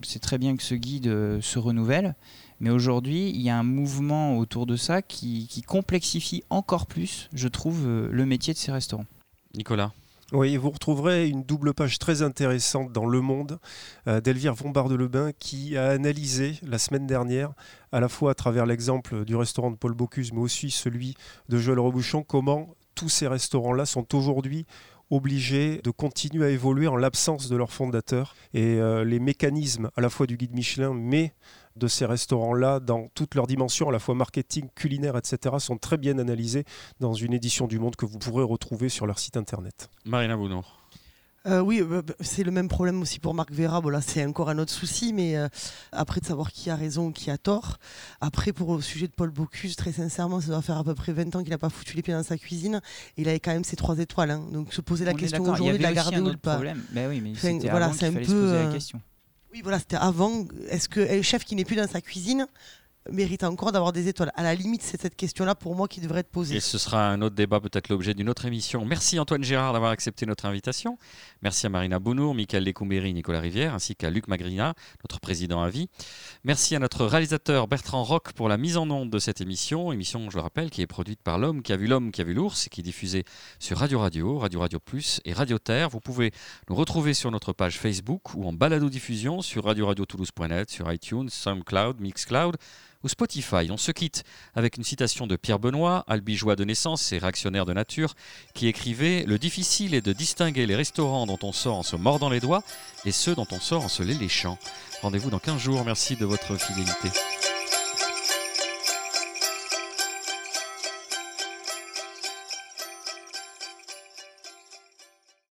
c'est très bien que ce guide euh, se renouvelle. Mais aujourd'hui, il y a un mouvement autour de ça qui, qui complexifie encore plus, je trouve, euh, le métier de ces restaurants. Nicolas Oui, vous retrouverez une double page très intéressante dans Le Monde euh, d'Elvire von Bar-de-Lebin qui a analysé la semaine dernière, à la fois à travers l'exemple du restaurant de Paul Bocuse, mais aussi celui de Joël Robuchon, comment tous ces restaurants-là sont aujourd'hui obligés de continuer à évoluer en l'absence de leur fondateur. Et euh, les mécanismes à la fois du guide Michelin, mais de ces restaurants-là, dans toutes leurs dimensions, à la fois marketing, culinaire, etc., sont très bien analysés dans une édition du Monde que vous pourrez retrouver sur leur site internet. Marina Bounour. Euh, oui, euh, bah, c'est le même problème aussi pour Marc Vera. Bon, là, c'est encore un autre souci, mais euh, après de savoir qui a raison ou qui a tort. Après, pour le sujet de Paul Bocuse, très sincèrement, ça doit faire à peu près 20 ans qu'il n'a pas foutu les pieds dans sa cuisine. Il avait quand même ses trois étoiles. hein. Donc, se poser la On est question aujourd'hui de la garder ou autre pas. problème. Mais oui, mais Enfin, voilà, c'est un peu. poser la question. Oui, voilà, c'était avant. Est-ce que un chef qui n'est plus dans sa cuisine mérite encore d'avoir des étoiles À la limite, c'est cette question-là pour moi qui devrait être posée. Et ce sera un autre débat, peut-être l'objet d'une autre émission. Merci Antoine Gérard d'avoir accepté notre invitation. Merci à Marina Bounour, Michael Lécoumbéry, Nicolas Rivière, ainsi qu'à Luc Magrina, notre président à vie. Merci à notre réalisateur Bertrand Roch pour la mise en onde de cette émission. Émission, je le rappelle, qui est produite par l'homme qui a vu l'homme qui a vu l'ours et qui est diffusée sur Radio Radio, Radio Radio Plus et Radio Terre. Vous pouvez nous retrouver sur notre page Facebook ou en balado-diffusion sur radio-radio-toulouse.net, sur iTunes, SoundCloud, Mixcloud ou Spotify. On se quitte avec une citation de Pierre Benoît, albigeois de naissance et réactionnaire de nature, qui écrivait Le difficile est de distinguer les restaurants dont on sort en se mordant les doigts et ceux dont on sort en se les léchant. Rendez-vous dans 15 jours. Merci de votre fidélité.